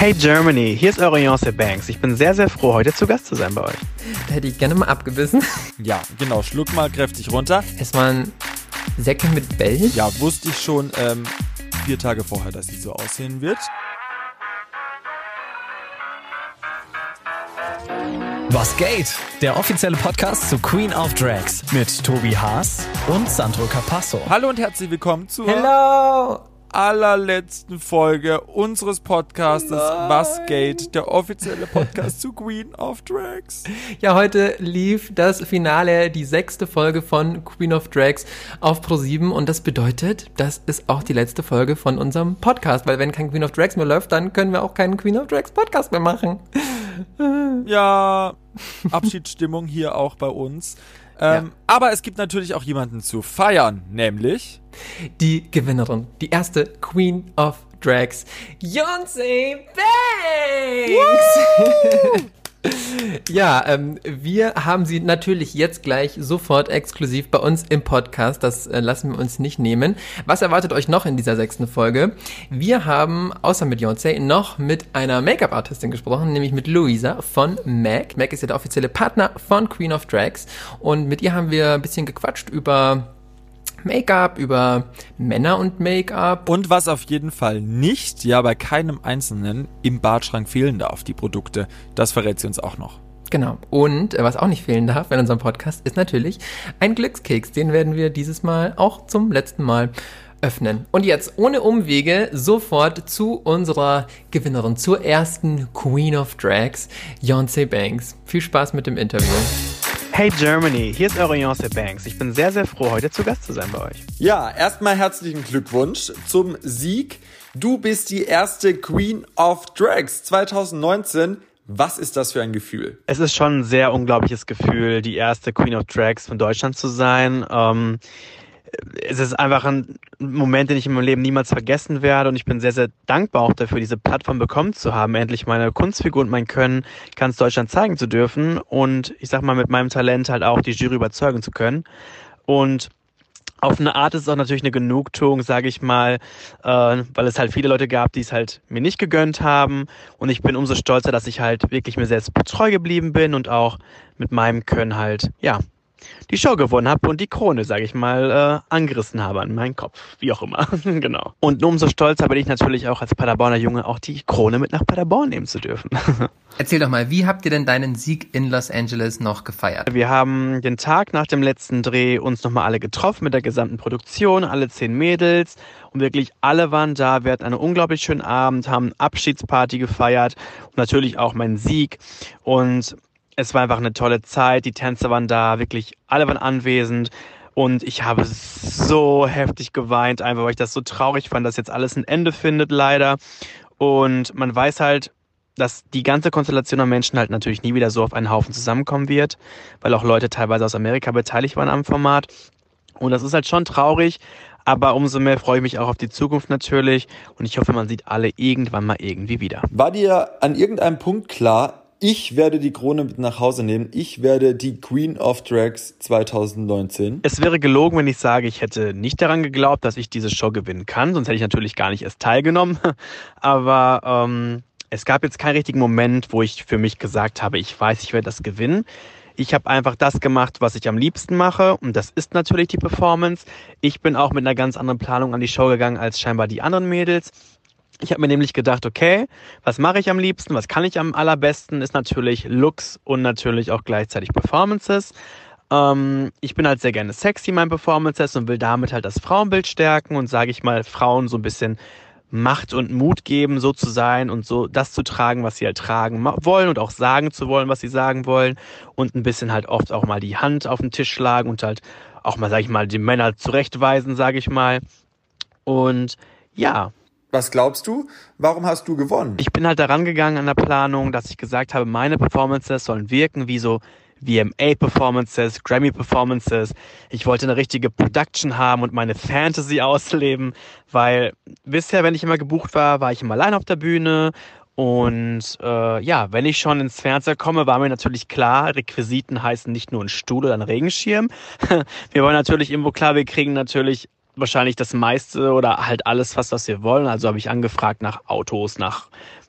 Hey Germany, hier ist eure Beyoncé Banks. Ich bin sehr, sehr froh, heute zu Gast zu sein bei euch. Da hätte ich gerne mal abgebissen. Ja, genau. Schluck mal kräftig runter. Erstmal ein Säcke mit Bell. Ja, wusste ich schon ähm, vier Tage vorher, dass sie so aussehen wird. Was geht? Der offizielle Podcast zu Queen of Drags mit Tobi Haas und Sandro Capasso. Hallo und herzlich willkommen zur Hello! Allerletzten Folge unseres Podcastes Was geht? Der offizielle Podcast zu Queen of Drags. Ja, heute lief das Finale, die sechste Folge von Queen of Drags auf Pro7 und das bedeutet, das ist auch die letzte Folge von unserem Podcast, weil wenn kein Queen of Drags mehr läuft, dann können wir auch keinen Queen of Drags Podcast mehr machen. Ja, Abschiedsstimmung hier auch bei uns. Ähm, Ja. Aber es gibt natürlich auch jemanden zu feiern, nämlich Die Gewinnerin, die erste Queen of Drags, Beyoncé Banks! Ja, ähm, wir haben sie natürlich jetzt gleich sofort exklusiv bei uns im Podcast. Das äh, lassen wir uns nicht nehmen. Was erwartet euch noch in dieser sechsten Folge? Wir haben außer mit Beyoncé noch mit einer Make-up-Artistin gesprochen, nämlich mit Luisa von MAC. MAC ist ja der offizielle Partner von Queen of Drags. Und mit ihr haben wir ein bisschen gequatscht über Make-up, über Männer und Make-up. und was auf jeden Fall nicht, ja bei keinem Einzelnen im Badschrank fehlen darf, die Produkte. Das verrät sie uns auch noch. Genau. Und äh, was auch nicht fehlen darf in unserem Podcast ist natürlich ein Glückskeks. Den werden wir dieses Mal auch zum letzten Mal öffnen. Und jetzt ohne Umwege sofort zu unserer Gewinnerin, zur ersten Queen of Drags, Beyoncé Banks. Viel Spaß mit dem Interview. Hey Germany, hier ist eure Beyoncé Banks. Ich bin sehr, sehr froh, heute zu Gast zu sein bei euch. Ja, erstmal herzlichen Glückwunsch zum Sieg. Du bist die erste Queen of Drags 2019. Was ist das für ein Gefühl? Es ist schon ein sehr unglaubliches Gefühl, die erste Queen of Drags von Deutschland zu sein. Ähm, es ist einfach ein Moment, den ich in meinem Leben niemals vergessen werde und ich bin sehr, sehr dankbar auch dafür, diese Plattform bekommen zu haben, endlich meine Kunstfigur und mein Können ganz Deutschland zeigen zu dürfen und ich sag mal mit meinem Talent halt auch die Jury überzeugen zu können. Und auf eine Art ist es auch natürlich eine Genugtuung, sage ich mal, äh, weil es halt viele Leute gab, die es halt mir nicht gegönnt haben. Und ich bin umso stolzer, dass ich halt wirklich mir selbst treu geblieben bin und auch mit meinem Können halt, ja, die Show gewonnen habe und die Krone, sage ich mal, äh, angerissen habe an meinen Kopf, wie auch immer. genau. Und umso stolzer bin ich natürlich auch als Paderborner Junge auch die Krone mit nach Paderborn nehmen zu dürfen. Erzähl doch mal, wie habt ihr denn deinen Sieg in Los Angeles noch gefeiert? Wir haben den Tag nach dem letzten Dreh uns nochmal alle getroffen mit der gesamten Produktion, alle zehn Mädels und wirklich alle waren da. Wir hatten einen unglaublich schönen Abend, haben Abschiedsparty gefeiert und natürlich auch meinen Sieg und es war einfach eine tolle Zeit. Die Tänzer waren da, wirklich alle waren anwesend und ich habe so heftig geweint, einfach weil ich das so traurig fand, dass jetzt alles ein Ende findet leider und man weiß halt, dass die ganze Konstellation an Menschen halt natürlich nie wieder so auf einen Haufen zusammenkommen wird, weil auch Leute teilweise aus Amerika beteiligt waren am Format. Und das ist halt schon traurig, aber umso mehr freue ich mich auch auf die Zukunft natürlich und ich hoffe, man sieht alle irgendwann mal irgendwie wieder. War dir an irgendeinem Punkt klar, ich werde die Krone mit nach Hause nehmen, ich werde die Queen of Drags 2019? Es wäre gelogen, wenn ich sage, ich hätte nicht daran geglaubt, dass ich diese Show gewinnen kann, sonst hätte ich natürlich gar nicht erst teilgenommen. Aber ähm, es gab jetzt keinen richtigen Moment, wo ich für mich gesagt habe, ich weiß, ich werde das gewinnen. Ich habe einfach das gemacht, was ich am liebsten mache und das ist natürlich die Performance. Ich bin auch mit einer ganz anderen Planung an die Show gegangen als scheinbar die anderen Mädels. Ich habe mir nämlich gedacht, okay, was mache ich am liebsten, was kann ich am allerbesten, ist natürlich Looks und natürlich auch gleichzeitig Performances. Ähm, ich bin halt sehr gerne sexy in Performances und will damit halt das Frauenbild stärken und sage ich mal Frauen so ein bisschen Macht und Mut geben, so zu sein und so das zu tragen, was sie halt tragen wollen und auch sagen zu wollen, was sie sagen wollen und ein bisschen halt oft auch mal die Hand auf den Tisch schlagen und halt auch mal, sag ich mal, die Männer zurechtweisen, sage ich mal. Und ja, Was glaubst du? Warum hast du gewonnen? ich bin halt daran gegangen an der Planung, dass ich gesagt habe, meine Performances sollen wirken wie so VMA-Performances, Grammy-Performances. Ich wollte eine richtige Production haben und meine Fantasy ausleben, weil bisher, wenn ich immer gebucht war, war ich immer allein auf der Bühne. Und äh, ja, wenn ich schon ins Fernseher komme, war mir natürlich klar, Requisiten heißen nicht nur ein Stuhl oder ein Regenschirm. Wir wollen natürlich irgendwo klar, wir kriegen natürlich wahrscheinlich das meiste oder halt alles fast, was wir wollen. Also habe ich angefragt nach Autos, nach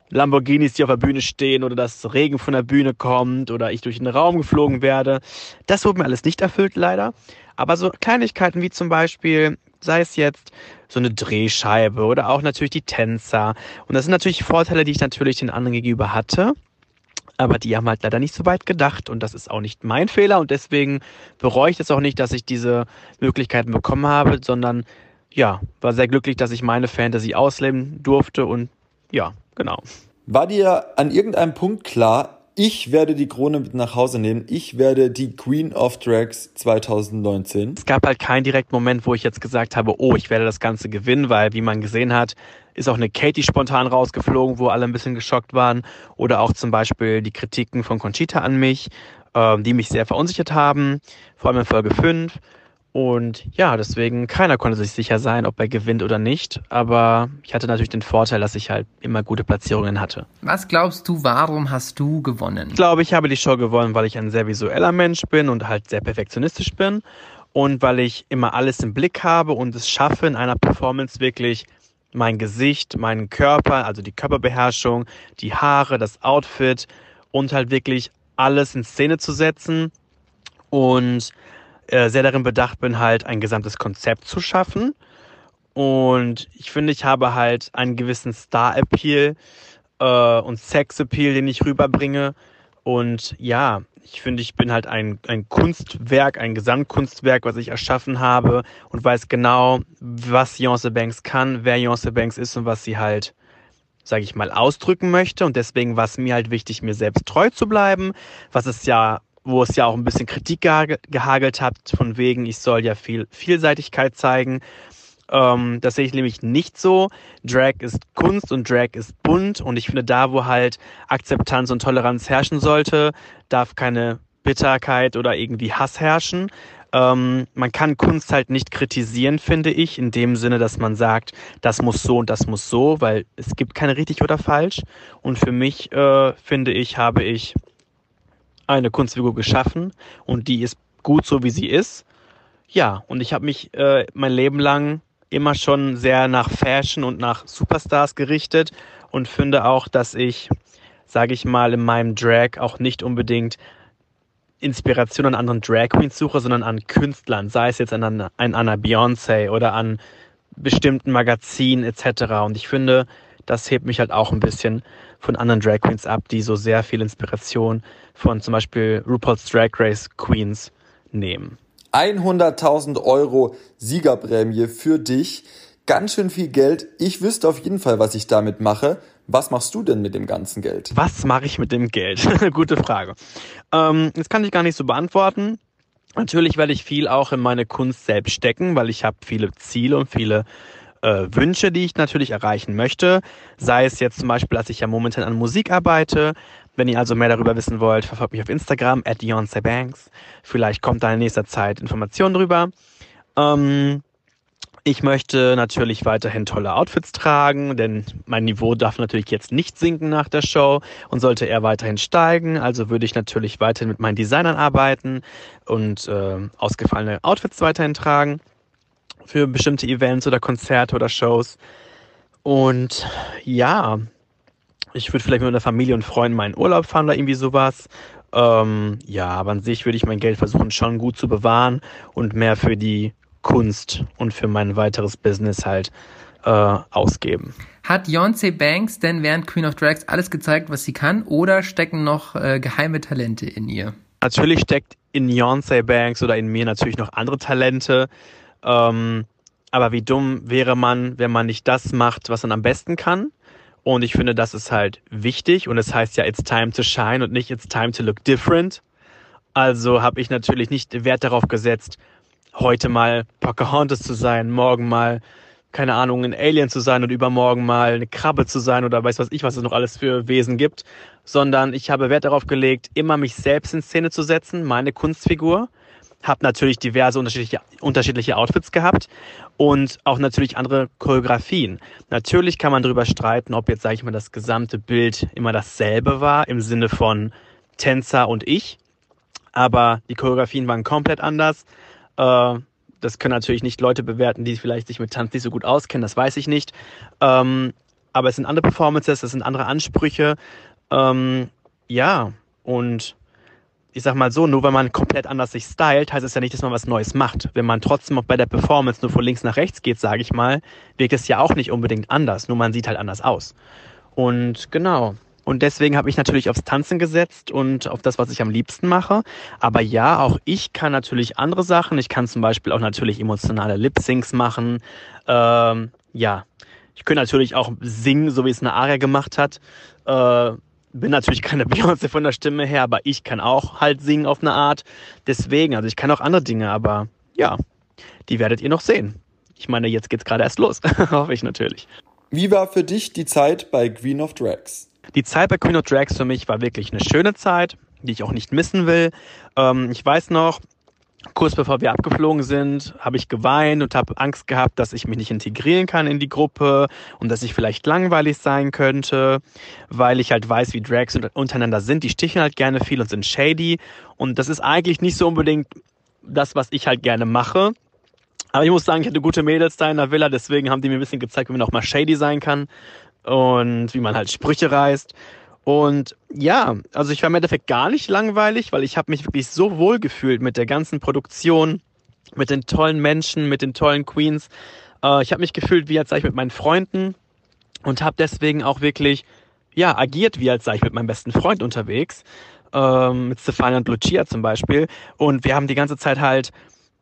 Lamborghinis, die auf der Bühne stehen oder dass Regen von der Bühne kommt oder ich durch den Raum geflogen werde. Das wurde mir alles nicht erfüllt, leider. Aber so Kleinigkeiten wie zum Beispiel, sei es jetzt so eine Drehscheibe oder auch natürlich die Tänzer. Und das sind natürlich Vorteile, die ich natürlich den anderen gegenüber hatte. Aber die haben halt leider nicht so weit gedacht und das ist auch nicht mein Fehler und deswegen bereue ich es auch nicht, dass ich diese Möglichkeiten bekommen habe, sondern ja, war sehr glücklich, dass ich meine Fantasy ausleben durfte und ja, genau. War dir an irgendeinem Punkt klar, ich werde die Krone mit nach Hause nehmen. Ich werde die Queen of Drags 2019. Es gab halt keinen direkten Moment, wo ich jetzt gesagt habe, oh, ich werde das Ganze gewinnen, weil wie man gesehen hat, ist auch eine Katie spontan rausgeflogen, wo alle ein bisschen geschockt waren. Oder auch zum Beispiel die Kritiken von Conchita an mich, äh, die mich sehr verunsichert haben, vor allem in Folge 5. Und ja, deswegen keiner konnte sich sicher sein, ob er gewinnt oder nicht. Aber ich hatte natürlich den Vorteil, dass ich halt immer gute Platzierungen hatte. Was glaubst du, warum hast du gewonnen? Ich glaube, ich habe die Show gewonnen, weil ich ein sehr visueller Mensch bin und halt sehr perfektionistisch bin. Und weil ich immer alles im Blick habe und es schaffe, in einer Performance wirklich mein Gesicht, meinen Körper, also die Körperbeherrschung, die Haare, das Outfit und halt wirklich alles in Szene zu setzen. Und äh, sehr darin bedacht bin, halt ein gesamtes Konzept zu schaffen. Und ich finde, ich habe halt einen gewissen Star-Appeal äh, und Sex-Appeal, den ich rüberbringe. Und ja, ich finde, ich bin halt ein, ein Kunstwerk, ein Gesamtkunstwerk, was ich erschaffen habe und weiß genau, was Beyoncé Banks kann, wer Beyoncé Banks ist und was sie halt, sage ich mal, ausdrücken möchte. Und deswegen war es mir halt wichtig, mir selbst treu zu bleiben, was es ja wo es ja auch ein bisschen Kritik gehagelt hat, von wegen, ich soll ja viel Vielseitigkeit zeigen. Ähm, das sehe ich nämlich nicht so. Drag ist Kunst und Drag ist bunt und ich finde, da, wo halt Akzeptanz und Toleranz herrschen sollte, darf keine Bitterkeit oder irgendwie Hass herrschen. Ähm, man kann Kunst halt nicht kritisieren, finde ich, in dem Sinne, dass man sagt, das muss so und das muss so, weil es gibt keine richtig oder falsch. Und für mich, äh, finde ich, habe ich eine Kunstfigur geschaffen und die ist gut so, wie sie ist. Ja, und ich habe mich äh, mein Leben lang immer schon sehr nach Fashion und nach Superstars gerichtet und finde auch, dass ich, sage ich mal, in meinem Drag auch nicht unbedingt Inspiration an anderen Drag Queens suche, sondern an Künstlern, sei es jetzt an, an einer Beyoncé oder an bestimmten Magazinen etc. Und ich finde, das hebt mich halt auch ein bisschen von anderen Drag Queens ab, die so sehr viel Inspiration von zum Beispiel RuPaul's Drag Race Queens nehmen. 100.000 Euro Siegerprämie für dich. Ganz schön viel Geld. Ich wüsste auf jeden Fall, was ich damit mache. Was machst du denn mit dem ganzen Geld? Was mache ich mit dem Geld? Gute Frage. Ähm, das kann ich gar nicht so beantworten. Natürlich werde ich viel auch in meine Kunst selbst stecken, weil ich habe viele Ziele und viele äh, Wünsche, die ich natürlich erreichen möchte. Sei es jetzt zum Beispiel, dass ich ja momentan an Musik arbeite. Wenn ihr also mehr darüber wissen wollt, verfolgt mich auf Instagram, at Banks. Vielleicht kommt da in nächster Zeit Informationen drüber. Ähm, ich möchte natürlich weiterhin tolle Outfits tragen, denn mein Niveau darf natürlich jetzt nicht sinken nach der Show und sollte eher weiterhin steigen. Also würde ich natürlich weiterhin mit meinen Designern arbeiten und äh, ausgefallene Outfits weiterhin tragen für bestimmte Events oder Konzerte oder Shows. Und ja, ich würde vielleicht mit meiner Familie und Freunden meinen Urlaub fahren oder irgendwie sowas. Ähm, ja, aber an sich würde ich mein Geld versuchen schon gut zu bewahren und mehr für die Kunst und für mein weiteres Business halt äh, ausgeben. Hat Beyoncé Banks denn während Queen of Drags alles gezeigt, was sie kann, oder stecken noch äh, geheime Talente in ihr? Natürlich steckt in Beyoncé Banks oder in mir natürlich noch andere Talente. Ähm, aber wie dumm wäre man, wenn man nicht das macht, was man am besten kann? Und ich finde, das ist halt wichtig. Und es heißt ja, it's time to shine und nicht it's time to look different. Also habe ich natürlich nicht Wert darauf gesetzt, heute mal Pocahontas zu sein, morgen mal, keine Ahnung, ein Alien zu sein und übermorgen mal eine Krabbe zu sein oder weiß was ich, was es noch alles für Wesen gibt, sondern ich habe Wert darauf gelegt, immer mich selbst in Szene zu setzen, meine Kunstfigur habe natürlich diverse unterschiedliche, unterschiedliche Outfits gehabt und auch natürlich andere Choreografien. Natürlich kann man darüber streiten, ob jetzt, sage ich mal, das gesamte Bild immer dasselbe war im Sinne von Tänzer und ich, aber die Choreografien waren komplett anders. Äh, das können natürlich nicht Leute bewerten, die vielleicht sich mit Tanz nicht so gut auskennen, das weiß ich nicht. Ähm, aber es sind andere Performances, es sind andere Ansprüche. Ähm, ja, und ich sag mal so, nur wenn man komplett anders sich stylt, heißt es ja nicht, dass man was Neues macht. Wenn man trotzdem auch bei der Performance nur von links nach rechts geht, sage ich mal, wirkt es ja auch nicht unbedingt anders, nur man sieht halt anders aus. Und genau. Und deswegen habe ich natürlich aufs Tanzen gesetzt und auf das, was ich am liebsten mache. Aber ja, auch ich kann natürlich andere Sachen. Ich kann zum Beispiel auch natürlich emotionale Lip-Syncs machen. Ähm, ja, ich könnte natürlich auch singen, so wie es eine Aria gemacht hat. Äh, bin natürlich keine Beyoncé von der Stimme her, aber ich kann auch halt singen auf eine Art. Deswegen, also ich kann auch andere Dinge, aber ja, die werdet ihr noch sehen. Ich meine, jetzt geht's gerade erst los. Hoffe ich natürlich. Wie war für dich die Zeit bei Queen of Drags? Die Zeit bei Queen of Drags für mich war wirklich eine schöne Zeit, die ich auch nicht missen will. Ähm, ich weiß noch, kurz bevor wir abgeflogen sind, habe ich geweint und habe Angst gehabt, dass ich mich nicht integrieren kann in die Gruppe und dass ich vielleicht langweilig sein könnte, weil ich halt weiß, wie Drags untereinander sind. Die sticheln halt gerne viel und sind shady. Und das ist eigentlich nicht so unbedingt das, was ich halt gerne mache. Aber ich muss sagen, ich hatte gute Mädels da in der Villa, deswegen haben die mir ein bisschen gezeigt, wie man auch mal shady sein kann und wie man halt Sprüche reißt. Und ja, also ich war im Endeffekt gar nicht langweilig, weil ich habe mich wirklich so wohl gefühlt mit der ganzen Produktion, mit den tollen Menschen, mit den tollen Queens. Äh, ich habe mich gefühlt, wie als sei ich mit meinen Freunden und habe deswegen auch wirklich ja agiert, wie als sei ich mit meinem besten Freund unterwegs, ähm, mit Stefania und Lucia zum Beispiel. Und wir haben die ganze Zeit halt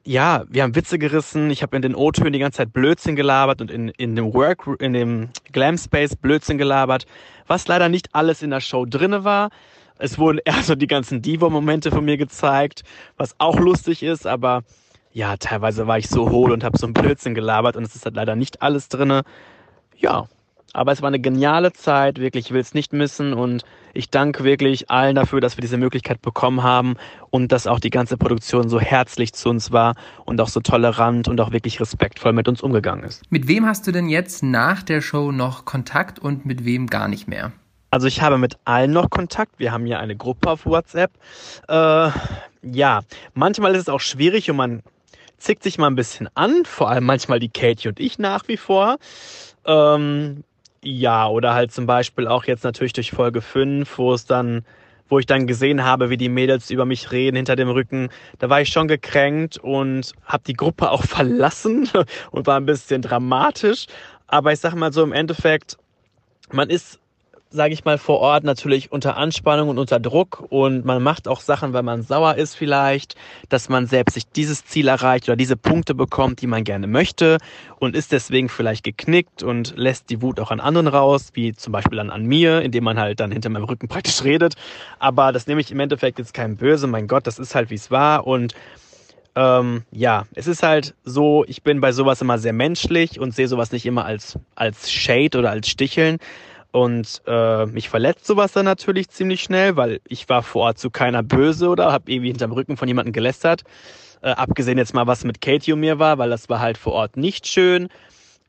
ja, wir haben Witze gerissen, ich habe in den O-Tönen die ganze Zeit Blödsinn gelabert und in, in dem Work, in dem Glam Space Blödsinn gelabert, was leider nicht alles in der Show drinne war. Es wurden eher so die ganzen Divo-Momente von mir gezeigt, was auch lustig ist, aber ja, teilweise war ich so hohl und habe so ein Blödsinn gelabert und es ist halt leider nicht alles drinne. Ja, aber es war eine geniale Zeit, wirklich, ich will es nicht missen und ich danke wirklich allen dafür, dass wir diese Möglichkeit bekommen haben und dass auch die ganze Produktion so herzlich zu uns war und auch so tolerant und auch wirklich respektvoll mit uns umgegangen ist. Mit wem hast du denn jetzt nach der Show noch Kontakt und mit wem gar nicht mehr? Also ich habe mit allen noch Kontakt. Wir haben ja eine Gruppe auf WhatsApp. Äh, ja, manchmal ist es auch schwierig und man zickt sich mal ein bisschen an, vor allem manchmal die Katie und ich nach wie vor. Ähm, ja, oder halt zum Beispiel auch jetzt natürlich durch Folge 5, wo es dann, wo ich dann gesehen habe, wie die Mädels über mich reden hinter dem Rücken, da war ich schon gekränkt und habe die Gruppe auch verlassen und war ein bisschen dramatisch. Aber ich sag mal so im Endeffekt, man ist sage ich mal, vor Ort natürlich unter Anspannung und unter Druck. Und man macht auch Sachen, weil man sauer ist vielleicht, dass man selbst sich dieses Ziel erreicht oder diese Punkte bekommt, die man gerne möchte und ist deswegen vielleicht geknickt und lässt die Wut auch an anderen raus, wie zum Beispiel dann an mir, indem man halt dann hinter meinem Rücken praktisch redet. Aber das nehme ich im Endeffekt jetzt kein Böse, mein Gott, das ist halt wie es war. Und ähm, ja, es ist halt so, ich bin bei sowas immer sehr menschlich und sehe sowas nicht immer als, als Shade oder als Sticheln, und äh, mich verletzt sowas dann natürlich ziemlich schnell, weil ich war vor Ort zu keiner böse oder habe irgendwie hinterm Rücken von jemandem gelästert. Äh, abgesehen jetzt mal, was mit Katie und mir war, weil das war halt vor Ort nicht schön.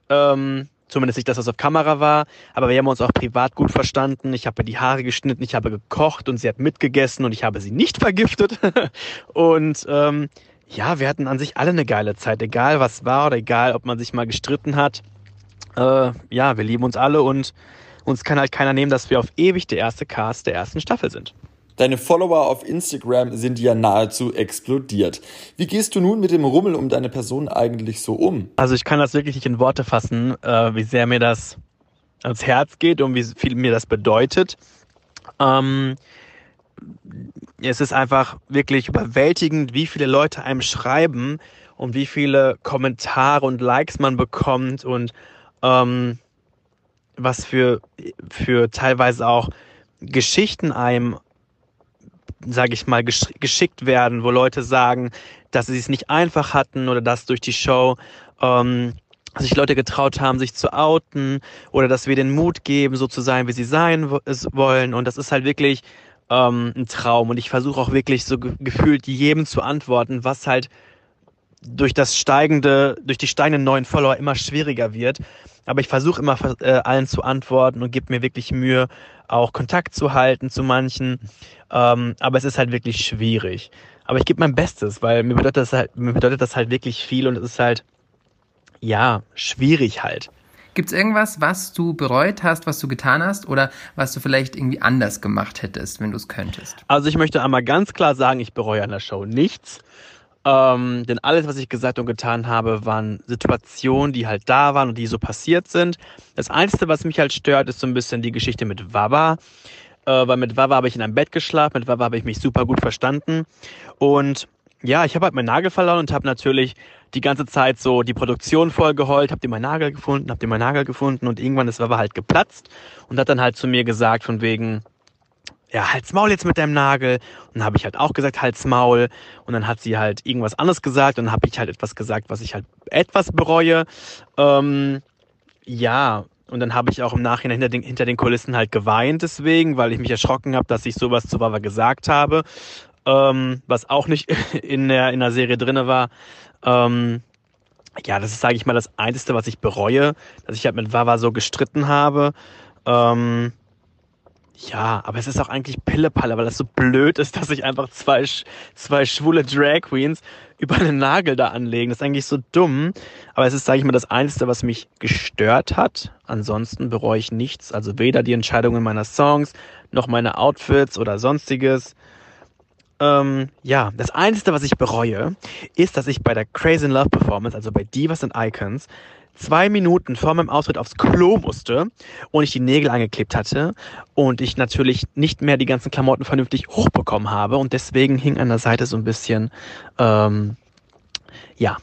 Ähm, zumindest nicht, dass das auf Kamera war. Aber wir haben uns auch privat gut verstanden. Ich habe die Haare geschnitten, ich habe gekocht und sie hat mitgegessen und ich habe sie nicht vergiftet. und ähm, ja, wir hatten an sich alle eine geile Zeit, egal was war oder egal, ob man sich mal gestritten hat. Äh, ja, wir lieben uns alle und uns kann halt keiner nehmen, dass wir auf ewig der erste Cast der ersten Staffel sind. Deine Follower auf Instagram sind ja nahezu explodiert. Wie gehst du nun mit dem Rummel um deine Person eigentlich so um? Also ich kann das wirklich nicht in Worte fassen, äh, wie sehr mir das ans Herz geht und wie viel mir das bedeutet. Ähm, es ist einfach wirklich überwältigend, wie viele Leute einem schreiben und wie viele Kommentare und Likes man bekommt und ähm, was für, für teilweise auch Geschichten einem, sage ich mal, gesch geschickt werden, wo Leute sagen, dass sie es nicht einfach hatten oder dass durch die Show ähm, sich Leute getraut haben, sich zu outen oder dass wir den Mut geben, so zu sein, wie sie sein wollen. Und das ist halt wirklich ähm, ein Traum. Und ich versuche auch wirklich so gefühlt jedem zu antworten, was halt durch das steigende, durch die steigenden neuen Follower immer schwieriger wird. Aber ich versuche immer äh, allen zu antworten und gebe mir wirklich Mühe, auch Kontakt zu halten zu manchen. Ähm, aber es ist halt wirklich schwierig. Aber ich gebe mein Bestes, weil mir bedeutet das halt, mir bedeutet das halt wirklich viel und es ist halt, ja, schwierig halt. Gibt es irgendwas, was du bereut hast, was du getan hast oder was du vielleicht irgendwie anders gemacht hättest, wenn du es könntest? Also ich möchte einmal ganz klar sagen, ich bereue an der Show nichts. Ähm, denn alles, was ich gesagt und getan habe, waren Situationen, die halt da waren und die so passiert sind. Das Einzige, was mich halt stört, ist so ein bisschen die Geschichte mit Wawa. Äh, weil mit Wawa habe ich in einem Bett geschlafen, mit Wawa habe ich mich super gut verstanden. Und ja, ich habe halt meinen Nagel verloren und habe natürlich die ganze Zeit so die Produktion voll geheult, hab dir meinen Nagel gefunden, hab dir meinen Nagel gefunden und irgendwann ist Wawa halt geplatzt und hat dann halt zu mir gesagt von wegen, ja, halt's Maul jetzt mit deinem Nagel. Und dann habe ich halt auch gesagt, halt's Maul. Und dann hat sie halt irgendwas anderes gesagt und dann habe ich halt etwas gesagt, was ich halt etwas bereue. Ähm, ja, und dann habe ich auch im Nachhinein hinter den, hinter den Kulissen halt geweint deswegen, weil ich mich erschrocken habe, dass ich sowas zu Wawa gesagt habe. Ähm, was auch nicht in der, in der Serie drinne war. Ähm, ja, das ist, sage ich mal, das Einzige, was ich bereue, dass ich halt mit Wawa so gestritten habe. Ähm, ja, aber es ist auch eigentlich Pillepalle, weil das so blöd ist, dass sich einfach zwei, zwei schwule Drag Queens über einen Nagel da anlegen. Das ist eigentlich so dumm. Aber es ist, sage ich mal, das Einzige, was mich gestört hat. Ansonsten bereue ich nichts. Also weder die Entscheidungen meiner Songs, noch meine Outfits oder sonstiges. Ähm, ja, das Einzige, was ich bereue, ist, dass ich bei der Crazy in Love Performance, also bei Divas and Icons, zwei Minuten vor meinem Ausritt aufs Klo musste und ich die Nägel angeklebt hatte und ich natürlich nicht mehr die ganzen Klamotten vernünftig hochbekommen habe und deswegen hing an der Seite so ein bisschen, ähm, ja,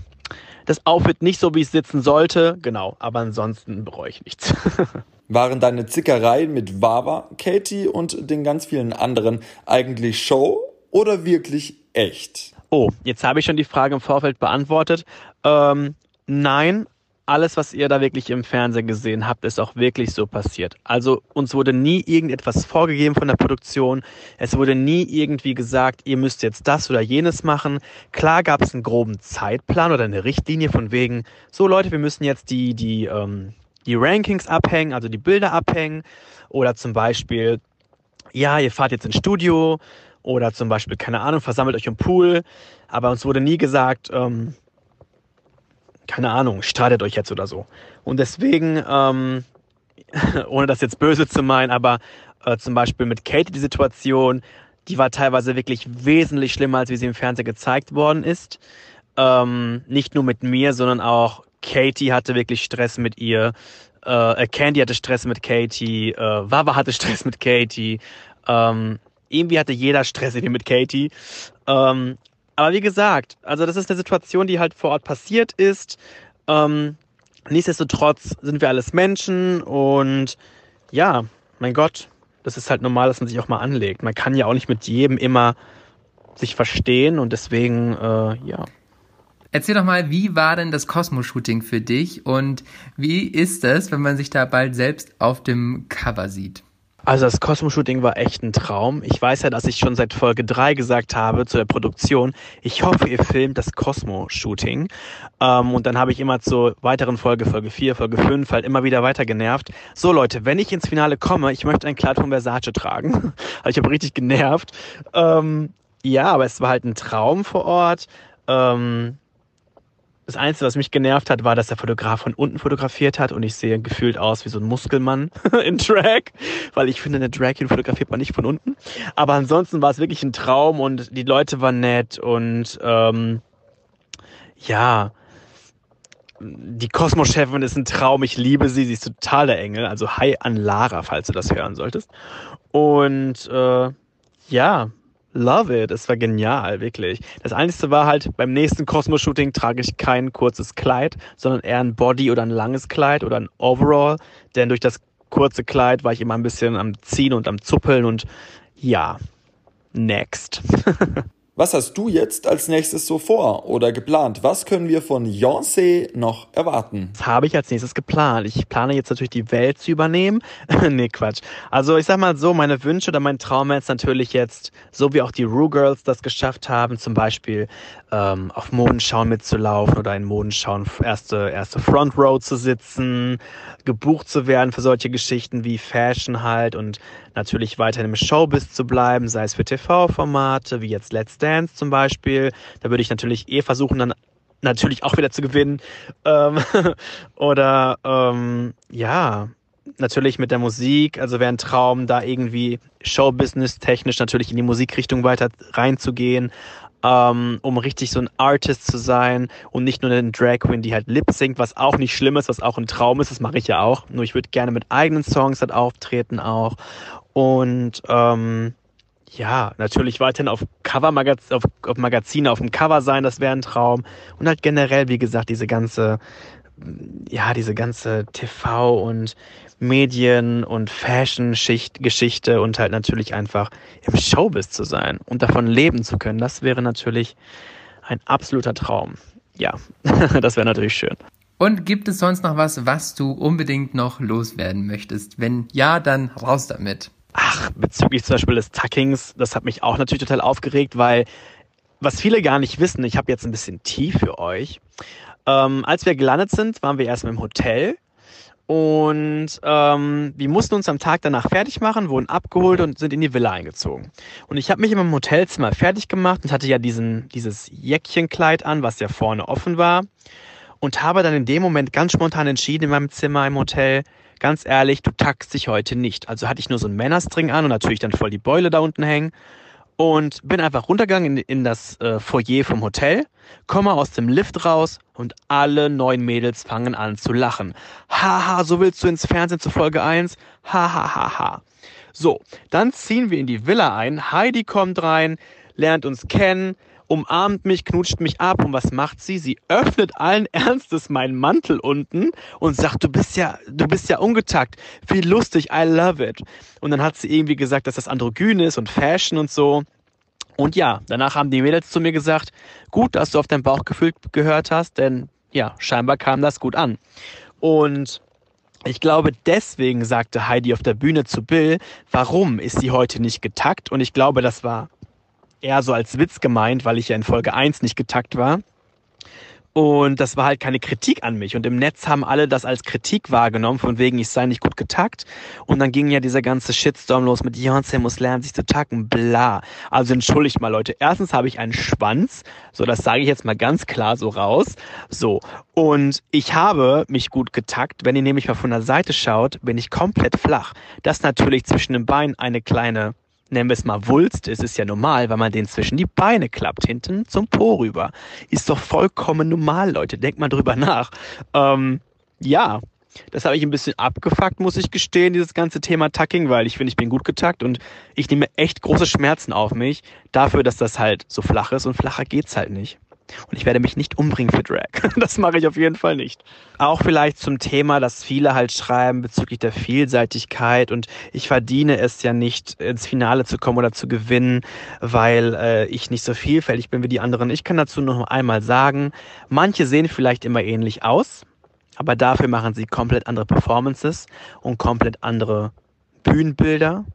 das Outfit nicht so, wie es sitzen sollte, genau, aber ansonsten bereue ich nichts. Waren deine Zickereien mit Wawa, Katie und den ganz vielen anderen eigentlich Show oder wirklich echt? Oh, jetzt habe ich schon die Frage im Vorfeld beantwortet. Ähm, nein, alles, was ihr da wirklich im Fernsehen gesehen habt, ist auch wirklich so passiert. Also uns wurde nie irgendetwas vorgegeben von der Produktion. Es wurde nie irgendwie gesagt, ihr müsst jetzt das oder jenes machen. Klar gab es einen groben Zeitplan oder eine Richtlinie von wegen, so Leute, wir müssen jetzt die, die, ähm, die Rankings abhängen, also die Bilder abhängen. Oder zum Beispiel, ja, ihr fahrt jetzt ins Studio. Oder zum Beispiel, keine Ahnung, versammelt euch im Pool. Aber uns wurde nie gesagt, ähm, keine Ahnung, streitet euch jetzt oder so. Und deswegen, ähm, ohne das jetzt böse zu meinen, aber äh, zum Beispiel mit Katie die Situation, die war teilweise wirklich wesentlich schlimmer, als wie sie im Fernsehen gezeigt worden ist. Ähm, nicht nur mit mir, sondern auch Katie hatte wirklich Stress mit ihr. Äh, äh Candy hatte Stress mit Katie. Äh, Wawa hatte Stress mit Katie. Ähm, irgendwie hatte jeder Stress mit Katie. Ähm, aber wie gesagt, also das ist eine Situation, die halt vor Ort passiert ist. Ähm, nichtsdestotrotz sind wir alles Menschen und ja, mein Gott, das ist halt normal, dass man sich auch mal anlegt. Man kann ja auch nicht mit jedem immer sich verstehen und deswegen, äh, ja. Erzähl doch mal, wie war denn das Cosmo-Shooting für dich und wie ist es, wenn man sich da bald selbst auf dem Cover sieht? Also das Cosmo-Shooting war echt ein Traum. Ich weiß ja, dass ich schon seit Folge 3 gesagt habe zu der Produktion, ich hoffe, ihr filmt das Cosmo-Shooting. Ähm, und dann habe ich immer zur weiteren Folge, Folge 4, Folge 5, halt immer wieder weiter genervt. So Leute, wenn ich ins Finale komme, ich möchte ein Kleid von Versace tragen. also ich habe richtig genervt. Ähm, ja, aber es war halt ein Traum vor Ort. Ähm, das Einzige, was mich genervt hat, war, dass der Fotograf von unten fotografiert hat und ich sehe gefühlt aus wie so ein Muskelmann in Drag, weil ich finde, eine Drag Queen fotografiert man nicht von unten. Aber ansonsten war es wirklich ein Traum und die Leute waren nett und ähm, ja, die Kosmos-Chefin ist ein Traum, ich liebe sie, sie ist total der Engel. Also hi an Lara, falls du das hören solltest. Und äh, ja, Love it. Es war genial, wirklich. Das Einzige war halt, beim nächsten Cosmo-Shooting trage ich kein kurzes Kleid, sondern eher ein Body oder ein langes Kleid oder ein Overall. Denn durch das kurze Kleid war ich immer ein bisschen am Ziehen und am Zuppeln und ja, next. Was hast du jetzt als nächstes so vor oder geplant? Was können wir von Beyoncé noch erwarten? Was habe ich als nächstes geplant? Ich plane jetzt natürlich die Welt zu übernehmen. nee, Quatsch. Also ich sag mal so, meine Wünsche oder mein Traum ist natürlich jetzt, so wie auch die Rue Girls das geschafft haben, zum Beispiel ähm, auf Modenschauen mitzulaufen oder in Modenschauen erste, erste Front Row zu sitzen, gebucht zu werden für solche Geschichten wie Fashion halt und natürlich weiterhin im Showbiz zu bleiben, sei es für TV-Formate, wie jetzt Let's Dance zum Beispiel. Da würde ich natürlich eh versuchen, dann natürlich auch wieder zu gewinnen. Ähm, oder ähm, ja, natürlich mit der Musik, also wäre ein Traum, da irgendwie Showbusiness technisch natürlich in die Musikrichtung weiter reinzugehen, ähm, um richtig so ein Artist zu sein und nicht nur eine Drag Queen, die halt lip singt, was auch nicht schlimm ist, was auch ein Traum ist, das mache ich ja auch. Nur ich würde gerne mit eigenen Songs halt auftreten auch. Und ähm, ja, natürlich weiterhin auf Cover -Magaz auf, auf Magazine auf dem Cover sein, das wäre ein Traum. Und halt generell, wie gesagt, diese ganze, ja, diese ganze TV und Medien und Fashion-Geschichte und halt natürlich einfach im Showbiz zu sein und davon leben zu können, das wäre natürlich ein absoluter Traum. Ja, das wäre natürlich schön. Und gibt es sonst noch was, was du unbedingt noch loswerden möchtest? Wenn ja, dann raus damit. Ach, bezüglich zum Beispiel des Tuckings, das hat mich auch natürlich total aufgeregt, weil was viele gar nicht wissen, ich habe jetzt ein bisschen tief für euch. Ähm, als wir gelandet sind, waren wir erstmal im Hotel und ähm, wir mussten uns am Tag danach fertig machen, wurden abgeholt und sind in die Villa eingezogen. Und ich habe mich in meinem Hotelzimmer fertig gemacht und hatte ja diesen, dieses Jäckchenkleid an, was ja vorne offen war. Und habe dann in dem Moment ganz spontan entschieden in meinem Zimmer im Hotel, ganz ehrlich, du tackst dich heute nicht. Also hatte ich nur so einen Männerstring an und natürlich dann voll die Beule da unten hängen und bin einfach runtergegangen in, in das äh, Foyer vom Hotel, komme aus dem Lift raus und alle neun Mädels fangen an zu lachen. Haha, so willst du ins Fernsehen zu Folge 1? Hahaha. Ha, ha. So, dann ziehen wir in die Villa ein. Heidi kommt rein, lernt uns kennen, umarmt mich, knutscht mich ab und was macht sie? Sie öffnet allen Ernstes meinen Mantel unten und sagt, du bist ja, du bist ja ungetackt. Wie lustig, I love it. Und dann hat sie irgendwie gesagt, dass das androgyn ist und Fashion und so. Und ja, danach haben die Mädels zu mir gesagt, gut, dass du auf dein Bauchgefühl gehört hast, denn ja, scheinbar kam das gut an. Und ich glaube, deswegen sagte Heidi auf der Bühne zu Bill, warum ist sie heute nicht getackt? Und ich glaube, das war eher so als Witz gemeint, weil ich ja in Folge 1 nicht getackt war. Und das war halt keine Kritik an mich. Und im Netz haben alle das als Kritik wahrgenommen, von wegen, ich sei nicht gut getackt. Und dann ging ja dieser ganze Shitstorm los mit Beyoncé muss lernen, sich zu tacken, bla. Also entschuldigt mal, Leute. Erstens habe ich einen Schwanz. So, das sage ich jetzt mal ganz klar so raus. So. Und ich habe mich gut getackt. Wenn ihr nämlich mal von der Seite schaut, bin ich komplett flach. Das natürlich zwischen den Beinen eine kleine nennen wir es mal Wulst, es ist ja normal, weil man den zwischen die Beine klappt, hinten zum Po rüber. Ist doch vollkommen normal, Leute. Denkt mal drüber nach. Ähm, ja, das habe ich ein bisschen abgefuckt, muss ich gestehen, dieses ganze Thema Tucking, weil ich finde, ich bin gut getackt und ich nehme echt große Schmerzen auf mich dafür, dass das halt so flach ist und flacher geht's halt nicht. Und ich werde mich nicht umbringen für Drag. Das mache ich auf jeden Fall nicht. Auch vielleicht zum Thema, dass viele halt schreiben bezüglich der Vielseitigkeit und ich verdiene es ja nicht, ins Finale zu kommen oder zu gewinnen, weil äh, ich nicht so vielfältig bin wie die anderen. Ich kann dazu noch einmal sagen, manche sehen vielleicht immer ähnlich aus, aber dafür machen sie komplett andere Performances und komplett andere Bühnenbilder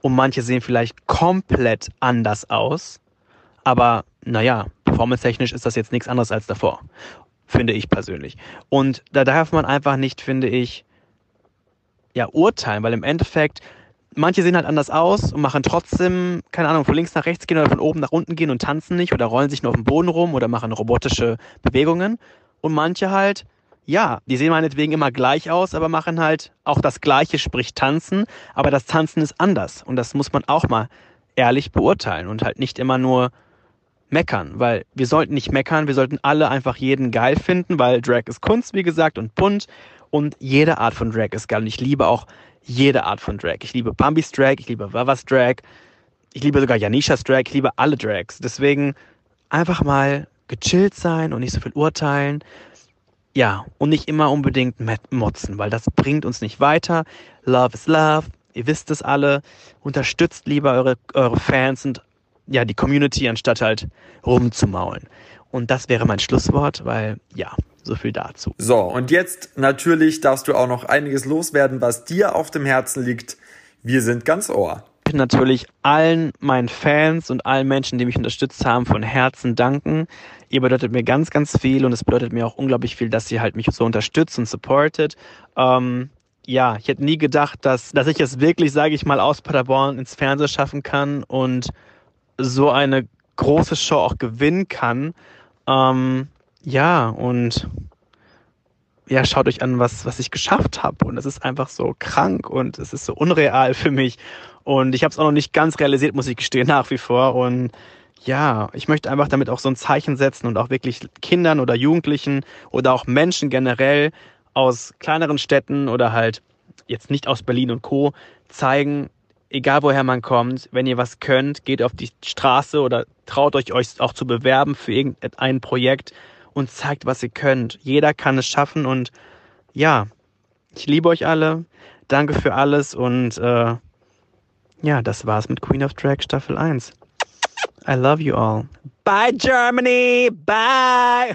und manche sehen vielleicht komplett anders aus, aber naja, performance-technisch ist das jetzt nichts anderes als davor. Finde ich persönlich. Und da darf man einfach nicht, finde ich, ja, urteilen, weil im Endeffekt, manche sehen halt anders aus und machen trotzdem, keine Ahnung, von links nach rechts gehen oder von oben nach unten gehen und tanzen nicht oder rollen sich nur auf dem Boden rum oder machen robotische Bewegungen. Und manche halt, ja, die sehen meinetwegen immer gleich aus, aber machen halt auch das Gleiche, sprich tanzen, aber das Tanzen ist anders. Und das muss man auch mal ehrlich beurteilen und halt nicht immer nur meckern, weil wir sollten nicht meckern, wir sollten alle einfach jeden geil finden, weil Drag ist Kunst, wie gesagt, und bunt und jede Art von Drag ist geil und ich liebe auch jede Art von Drag. Ich liebe Bambis Drag, ich liebe Vavas Drag, ich liebe sogar Janishas Drag, ich liebe alle Drags. Deswegen einfach mal gechillt sein und nicht so viel urteilen. Ja, und nicht immer unbedingt motzen, weil das bringt uns nicht weiter. Love is love. Ihr wisst es alle. Unterstützt lieber eure, eure Fans und ja, die Community, anstatt halt rumzumaulen. Und das wäre mein Schlusswort, weil ja, so viel dazu. So, und jetzt natürlich darfst du auch noch einiges loswerden, was dir auf dem Herzen liegt. Wir sind ganz ohr. Ich natürlich allen meinen Fans und allen Menschen, die mich unterstützt haben, von Herzen danken. Ihr bedeutet mir ganz, ganz viel und es bedeutet mir auch unglaublich viel, dass ihr halt mich so unterstützt und supportet. Ähm, ja, ich hätte nie gedacht, dass, dass ich es wirklich, sage ich mal, aus Paderborn ins Fernsehen schaffen kann und so eine große Show auch gewinnen kann. Ähm, ja, und ja, schaut euch an, was, was ich geschafft habe. Und es ist einfach so krank und es ist so unreal für mich. Und ich habe es auch noch nicht ganz realisiert, muss ich gestehen, nach wie vor. Und ja, ich möchte einfach damit auch so ein Zeichen setzen und auch wirklich Kindern oder Jugendlichen oder auch Menschen generell aus kleineren Städten oder halt jetzt nicht aus Berlin und Co. zeigen, egal woher man kommt, wenn ihr was könnt, geht auf die Straße oder traut euch euch auch zu bewerben für irgendein Projekt und zeigt, was ihr könnt. Jeder kann es schaffen und ja, ich liebe euch alle. Danke für alles und äh, ja, das war's mit Queen of Drag Staffel 1. I love you all. Bye Germany, bye.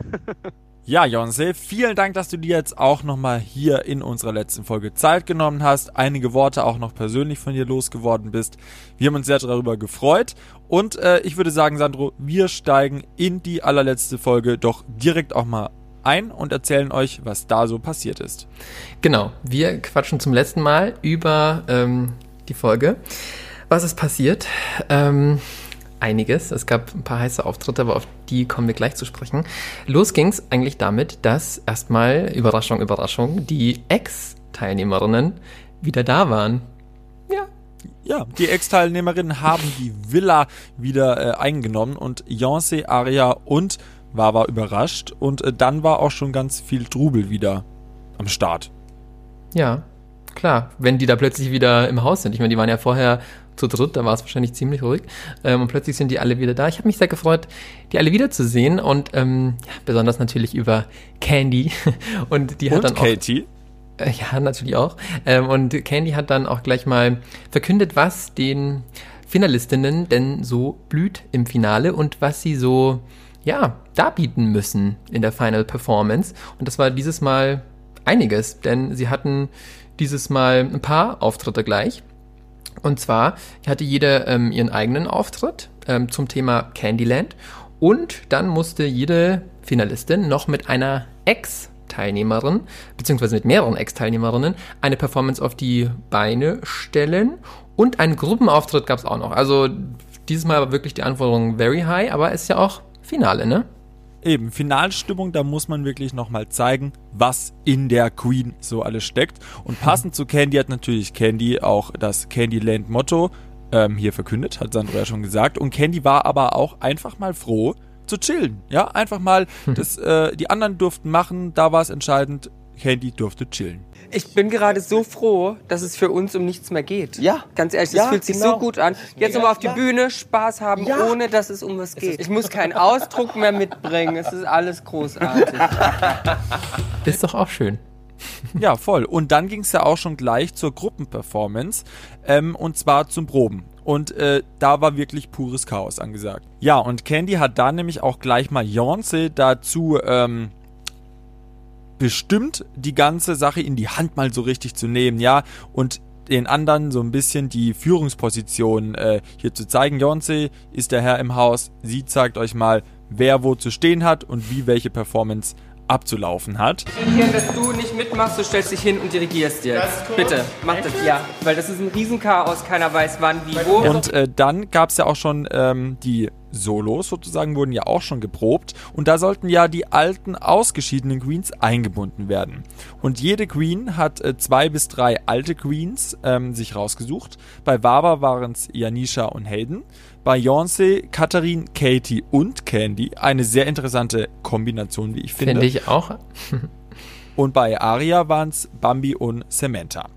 Ja, Jonse, vielen Dank, dass du dir jetzt auch nochmal hier in unserer letzten Folge Zeit genommen hast, einige Worte auch noch persönlich von dir losgeworden bist. Wir haben uns sehr darüber gefreut und äh, ich würde sagen, Sandro, wir steigen in die allerletzte Folge doch direkt auch mal ein und erzählen euch, was da so passiert ist. Genau, wir quatschen zum letzten Mal über ähm, die Folge. Was ist passiert? Ähm, einiges. Es gab ein paar heiße Auftritte, aber auf die kommen wir gleich zu sprechen. Los ging's eigentlich damit, dass erstmal, Überraschung, Überraschung, die Ex-Teilnehmerinnen wieder da waren. Ja. Ja, die Ex-Teilnehmerinnen haben die Villa wieder äh, eingenommen und Yonsei, Aria und Wawa überrascht und äh, dann war auch schon ganz viel Trubel wieder am Start. Ja, klar, wenn die da plötzlich wieder im Haus sind. Ich meine, die waren ja vorher zu dritt, da war es wahrscheinlich ziemlich ruhig. Ähm, und plötzlich sind die alle wieder da. Ich habe mich sehr gefreut, die alle wiederzusehen und ähm, ja, besonders natürlich über Candy. und die hat und dann Katie. auch. Äh, ja, natürlich auch. Ähm, und Candy hat dann auch gleich mal verkündet, was den Finalistinnen denn so blüht im Finale und was sie so, ja, darbieten müssen in der Final Performance. Und das war dieses Mal einiges, denn sie hatten dieses Mal ein paar Auftritte gleich. Und zwar hatte jede ähm, ihren eigenen Auftritt ähm, zum Thema Candyland und dann musste jede Finalistin noch mit einer Ex-Teilnehmerin, beziehungsweise mit mehreren Ex-Teilnehmerinnen, eine Performance auf die Beine stellen und einen Gruppenauftritt gab es auch noch. Also dieses Mal war wirklich die Anforderung very high, aber ist ja auch Finale, ne? Eben, Finalstimmung, da muss man wirklich nochmal zeigen, was in der Queen so alles steckt. Und passend zu Candy hat natürlich Candy auch das Candyland-Motto ähm, hier verkündet, hat Sandra ja schon gesagt. Und Candy war aber auch einfach mal froh zu chillen. Ja, einfach mal, das, äh, die anderen durften machen, da war es entscheidend, Candy durfte chillen. Ich bin gerade so froh, dass es für uns um nichts mehr geht. Ja. Ganz ehrlich, das Ja, fühlt sich genau. so gut an. Jetzt nochmal auf die ja. Bühne, Spaß haben, Ja. ohne dass es um was geht. Ich muss keinen Ausdruck mehr mitbringen. Es ist alles großartig. Ist doch auch schön. Ja, voll. Und dann ging es ja auch schon gleich zur Gruppenperformance ähm, und zwar zum Proben. Und äh, da war wirklich pures Chaos angesagt. Ja, und Candy hat da nämlich auch gleich mal Beyoncé dazu ähm, bestimmt, die ganze Sache in die Hand mal so richtig zu nehmen, ja, und den anderen so ein bisschen die Führungsposition äh, hier zu zeigen. Beyoncé ist der Herr im Haus, sie zeigt euch mal, wer wo zu stehen hat und wie welche Performance abzulaufen hat. Hier, dass du nicht mitmachst, du stellst dich hin und dirigierst jetzt. Bitte, mach das, ja. Weil das ist ein Riesenchaos, keiner weiß wann, wie, wo. Und äh, dann gab es ja auch schon ähm, die Solos sozusagen, wurden ja auch schon geprobt. Und da sollten ja die alten ausgeschiedenen Queens eingebunden werden. Und jede Queen hat äh, zwei bis drei alte Queens ähm, sich rausgesucht. Bei Wawa waren es Janisha und Hayden. Bei Beyoncé, Katharin, Katie und Candy. Eine sehr interessante Kombination, wie ich finde. Finde ich auch. Und bei Aria waren es Bambi und Samantha.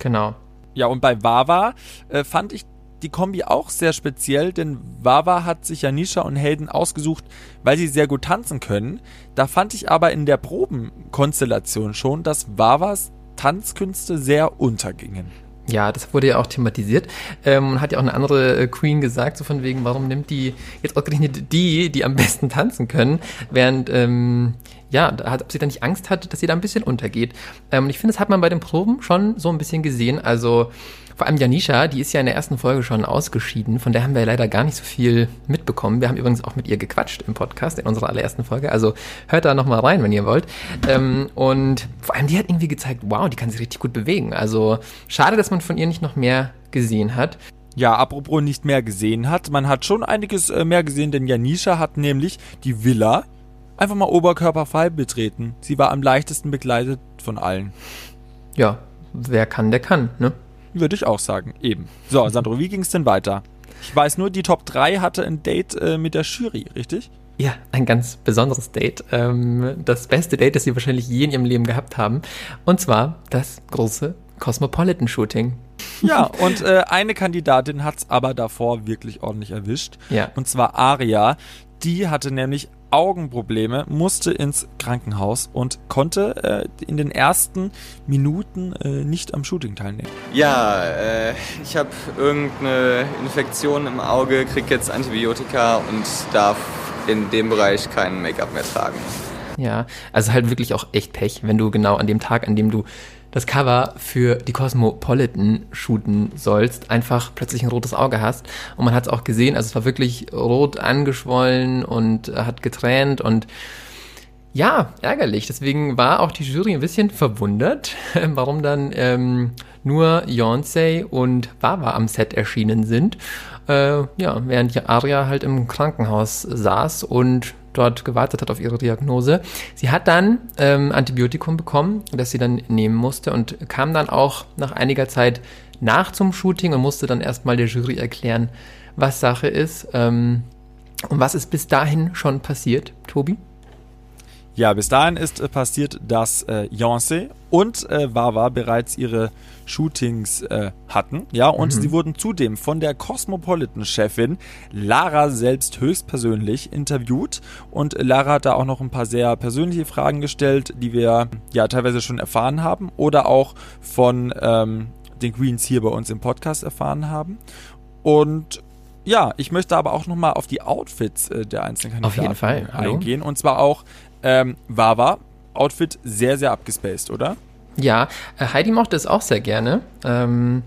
Genau. Ja, und bei Wawa äh, fand ich die Kombi auch sehr speziell, denn Wawa hat sich Janisha und Hayden ausgesucht, weil sie sehr gut tanzen können. Da fand ich aber in der Probenkonstellation schon, dass Wawas Tanzkünste sehr untergingen. Ja, das wurde ja auch thematisiert. Ähm, hat ja auch eine andere äh, Queen gesagt, so von wegen, warum nimmt die jetzt ausgerechnet die, die am besten tanzen können, während, ähm, ja, hat, ob sie da nicht Angst hat, dass sie da ein bisschen untergeht. Ähm, ich finde, das hat man bei den Proben schon so ein bisschen gesehen. Also vor allem Janisha, die ist ja in der ersten Folge schon ausgeschieden, von der haben wir ja leider gar nicht so viel mitbekommen. Wir haben übrigens auch mit ihr gequatscht im Podcast, in unserer allerersten Folge. Also hört da nochmal rein, wenn ihr wollt. Ähm, und vor allem die hat irgendwie gezeigt, wow, die kann sich richtig gut bewegen. Also schade, dass man von ihr nicht noch mehr gesehen hat. Ja, apropos nicht mehr gesehen hat, man hat schon einiges äh, mehr gesehen, denn Janisha hat nämlich die Villa einfach mal oberkörperfrei betreten. Sie war am leichtesten begleitet von allen. Ja, wer kann, der kann, ne? Würde ich auch sagen, eben. So, Sandro, wie ging es denn weiter? Ich weiß nur, die Top 3 hatte ein Date äh, mit der Jury, richtig? Ja, ein ganz besonderes Date. Ähm, das beste Date, das sie wahrscheinlich je in ihrem Leben gehabt haben. Und zwar das große Cosmopolitan Shooting. Ja, und äh, eine Kandidatin hat es aber davor wirklich ordentlich erwischt. Ja. Und zwar Aria. Die hatte nämlich Augenprobleme, musste ins Krankenhaus und konnte äh, in den ersten Minuten äh, nicht am Shooting teilnehmen. Ja, äh, ich habe irgendeine Infektion im Auge, krieg jetzt Antibiotika und darf in dem Bereich kein Make-up mehr tragen. Ja, also halt wirklich auch echt Pech, wenn du genau an dem Tag, an dem du das Cover für die Cosmopolitan shooten sollst, einfach plötzlich ein rotes Auge hast. Und man hat es auch gesehen, also es war wirklich rot angeschwollen und hat getränt und ja, ärgerlich. Deswegen war auch die Jury ein bisschen verwundert, warum dann ähm, nur Beyoncé und Wawa am Set erschienen sind. Äh, ja, während Aria halt im Krankenhaus saß und dort gewartet hat auf ihre Diagnose. Sie hat dann ähm, Antibiotikum bekommen, das sie dann nehmen musste und kam dann auch nach einiger Zeit nach zum Shooting und musste dann erstmal der Jury erklären, was Sache ist. Ähm, und was ist bis dahin schon passiert, Tobi? Ja, bis dahin ist äh, passiert, dass äh, Beyoncé und äh, Wawa bereits ihre Shootings äh, hatten. Ja, und mhm. sie wurden zudem von der Cosmopolitan-Chefin Lara selbst höchstpersönlich interviewt. Und Lara hat da auch noch ein paar sehr persönliche Fragen gestellt, die wir ja teilweise schon erfahren haben oder auch von ähm, den Queens hier bei uns im Podcast erfahren haben. Und ja, ich möchte aber auch nochmal auf die Outfits äh, der einzelnen Kandidaten auf jeden Fall. eingehen. Und zwar auch ähm, Wawa, Outfit sehr, sehr abgespaced, oder? Ja, äh, Heidi mochte es auch sehr gerne. Ähm,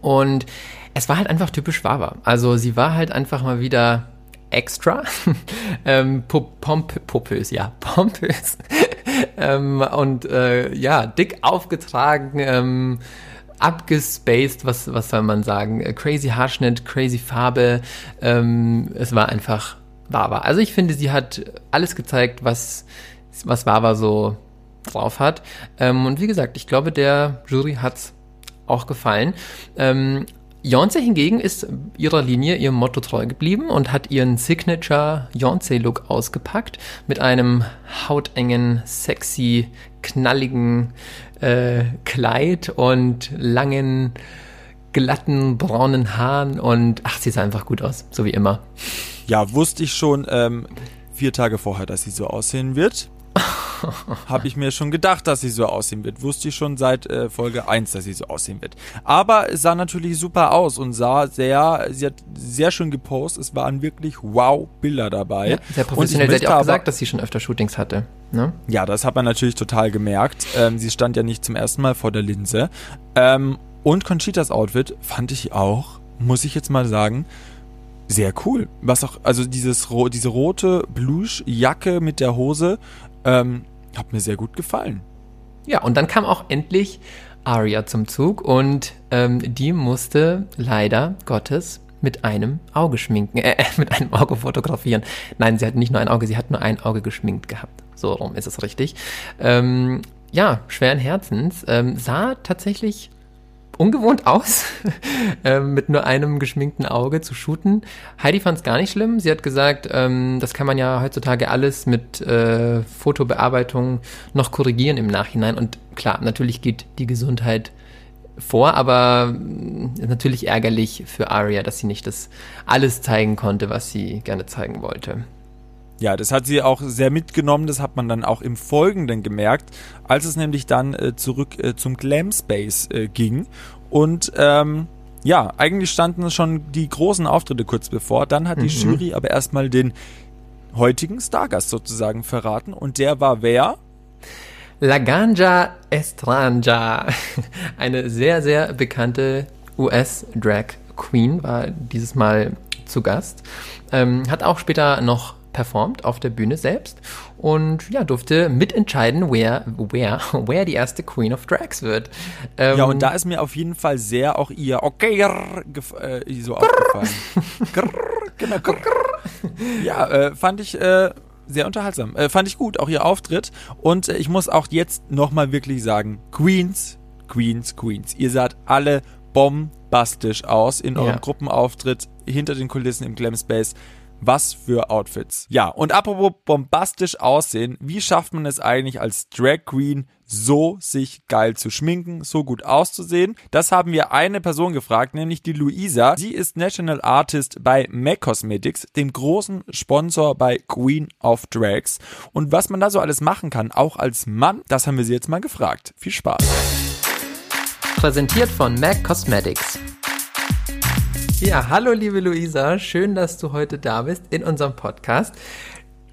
und es war halt einfach typisch Wawa. Also sie war halt einfach mal wieder extra. ähm, pomp pompös, ja, pompös. ähm, und äh, ja, dick aufgetragen, ähm, abgespaced, was, was soll man sagen? Äh, crazy Haarschnitt, crazy Farbe. Ähm, es war einfach Wawa. Also ich finde, sie hat alles gezeigt, was, was Wawa so drauf hat. Ähm, und wie gesagt, ich glaube, der Jury hat's auch gefallen. Ähm, Beyoncé hingegen ist ihrer Linie, ihrem Motto treu geblieben und hat ihren Signature Beyoncé-Look ausgepackt mit einem hautengen, sexy, knalligen äh, Kleid und langen, glatten, braunen Haaren und ach, sie sah einfach gut aus, so wie immer. Ja, wusste ich schon ähm, vier Tage vorher, dass sie so aussehen wird. Habe ich mir schon gedacht, dass sie so aussehen wird. Wusste ich schon seit äh, Folge 1, dass sie so aussehen wird. Aber es sah natürlich super aus und sah sehr, sie hat sehr schön gepostet. Es waren wirklich wow Bilder dabei. Ja, sehr professionell. Sie hat ja auch gesagt, dass sie schon öfter Shootings hatte. Ne? Ja, das hat man natürlich total gemerkt. Ähm, sie stand ja nicht zum ersten Mal vor der Linse. Ähm, und Conchitas Outfit fand ich auch, muss ich jetzt mal sagen, sehr cool. Was auch, also dieses, diese rote Blush-Jacke mit der Hose, ähm, hat mir sehr gut gefallen. Ja, und dann kam auch endlich Aria zum Zug und ähm, die musste leider Gottes mit einem Auge schminken, äh, mit einem Auge fotografieren. Nein, sie hat nicht nur ein Auge, sie hat nur ein Auge geschminkt gehabt. So rum ist es richtig. Ähm, ja, schweren Herzens, ähm, sah tatsächlich ungewohnt aus, ähm, mit nur einem geschminkten Auge zu shooten. Heidi fand es gar nicht schlimm. Sie hat gesagt, ähm, das kann man ja heutzutage alles mit äh, Fotobearbeitung noch korrigieren im Nachhinein. Und klar, natürlich geht die Gesundheit vor, aber ist mm, natürlich ärgerlich für Aria, dass sie nicht das alles zeigen konnte, was sie gerne zeigen wollte. Ja, das hat sie auch sehr mitgenommen, das hat man dann auch im Folgenden gemerkt, als es nämlich dann äh, zurück äh, zum Glam Space äh, ging. Und ähm, ja, eigentlich standen schon die großen Auftritte kurz bevor. Dann hat die mhm. Jury aber erstmal den heutigen Stargast sozusagen verraten. Und der war wer? Laganja Estranja. Eine sehr, sehr bekannte US-Drag Queen war dieses Mal zu Gast. Ähm, hat auch später noch performt auf der Bühne selbst und ja, durfte mitentscheiden, wer, wer, wer die erste Queen of Drags wird. Ähm, ja, und da ist mir auf jeden Fall sehr auch ihr Okay äh, so aufgefallen. genau, ja, äh, fand ich äh, sehr unterhaltsam. Äh, fand ich gut, auch ihr Auftritt. Und äh, ich muss auch jetzt nochmal wirklich sagen, Queens, Queens, Queens. Ihr seid alle bombastisch aus in eurem Ja. Gruppenauftritt hinter den Kulissen im Glam Space. Was für Outfits. Ja, und apropos bombastisch aussehen, wie schafft man es eigentlich als Drag Queen so sich geil zu schminken, so gut auszusehen? Das haben wir eine Person gefragt, nämlich die Luisa. Sie ist National Artist bei MAC Cosmetics, dem großen Sponsor bei Queen of Drags. Und was man da so alles machen kann, auch als Mann, das haben wir sie jetzt mal gefragt. Viel Spaß. Präsentiert von MAC Cosmetics. Ja, hallo liebe Luisa, schön, dass du heute da bist in unserem Podcast.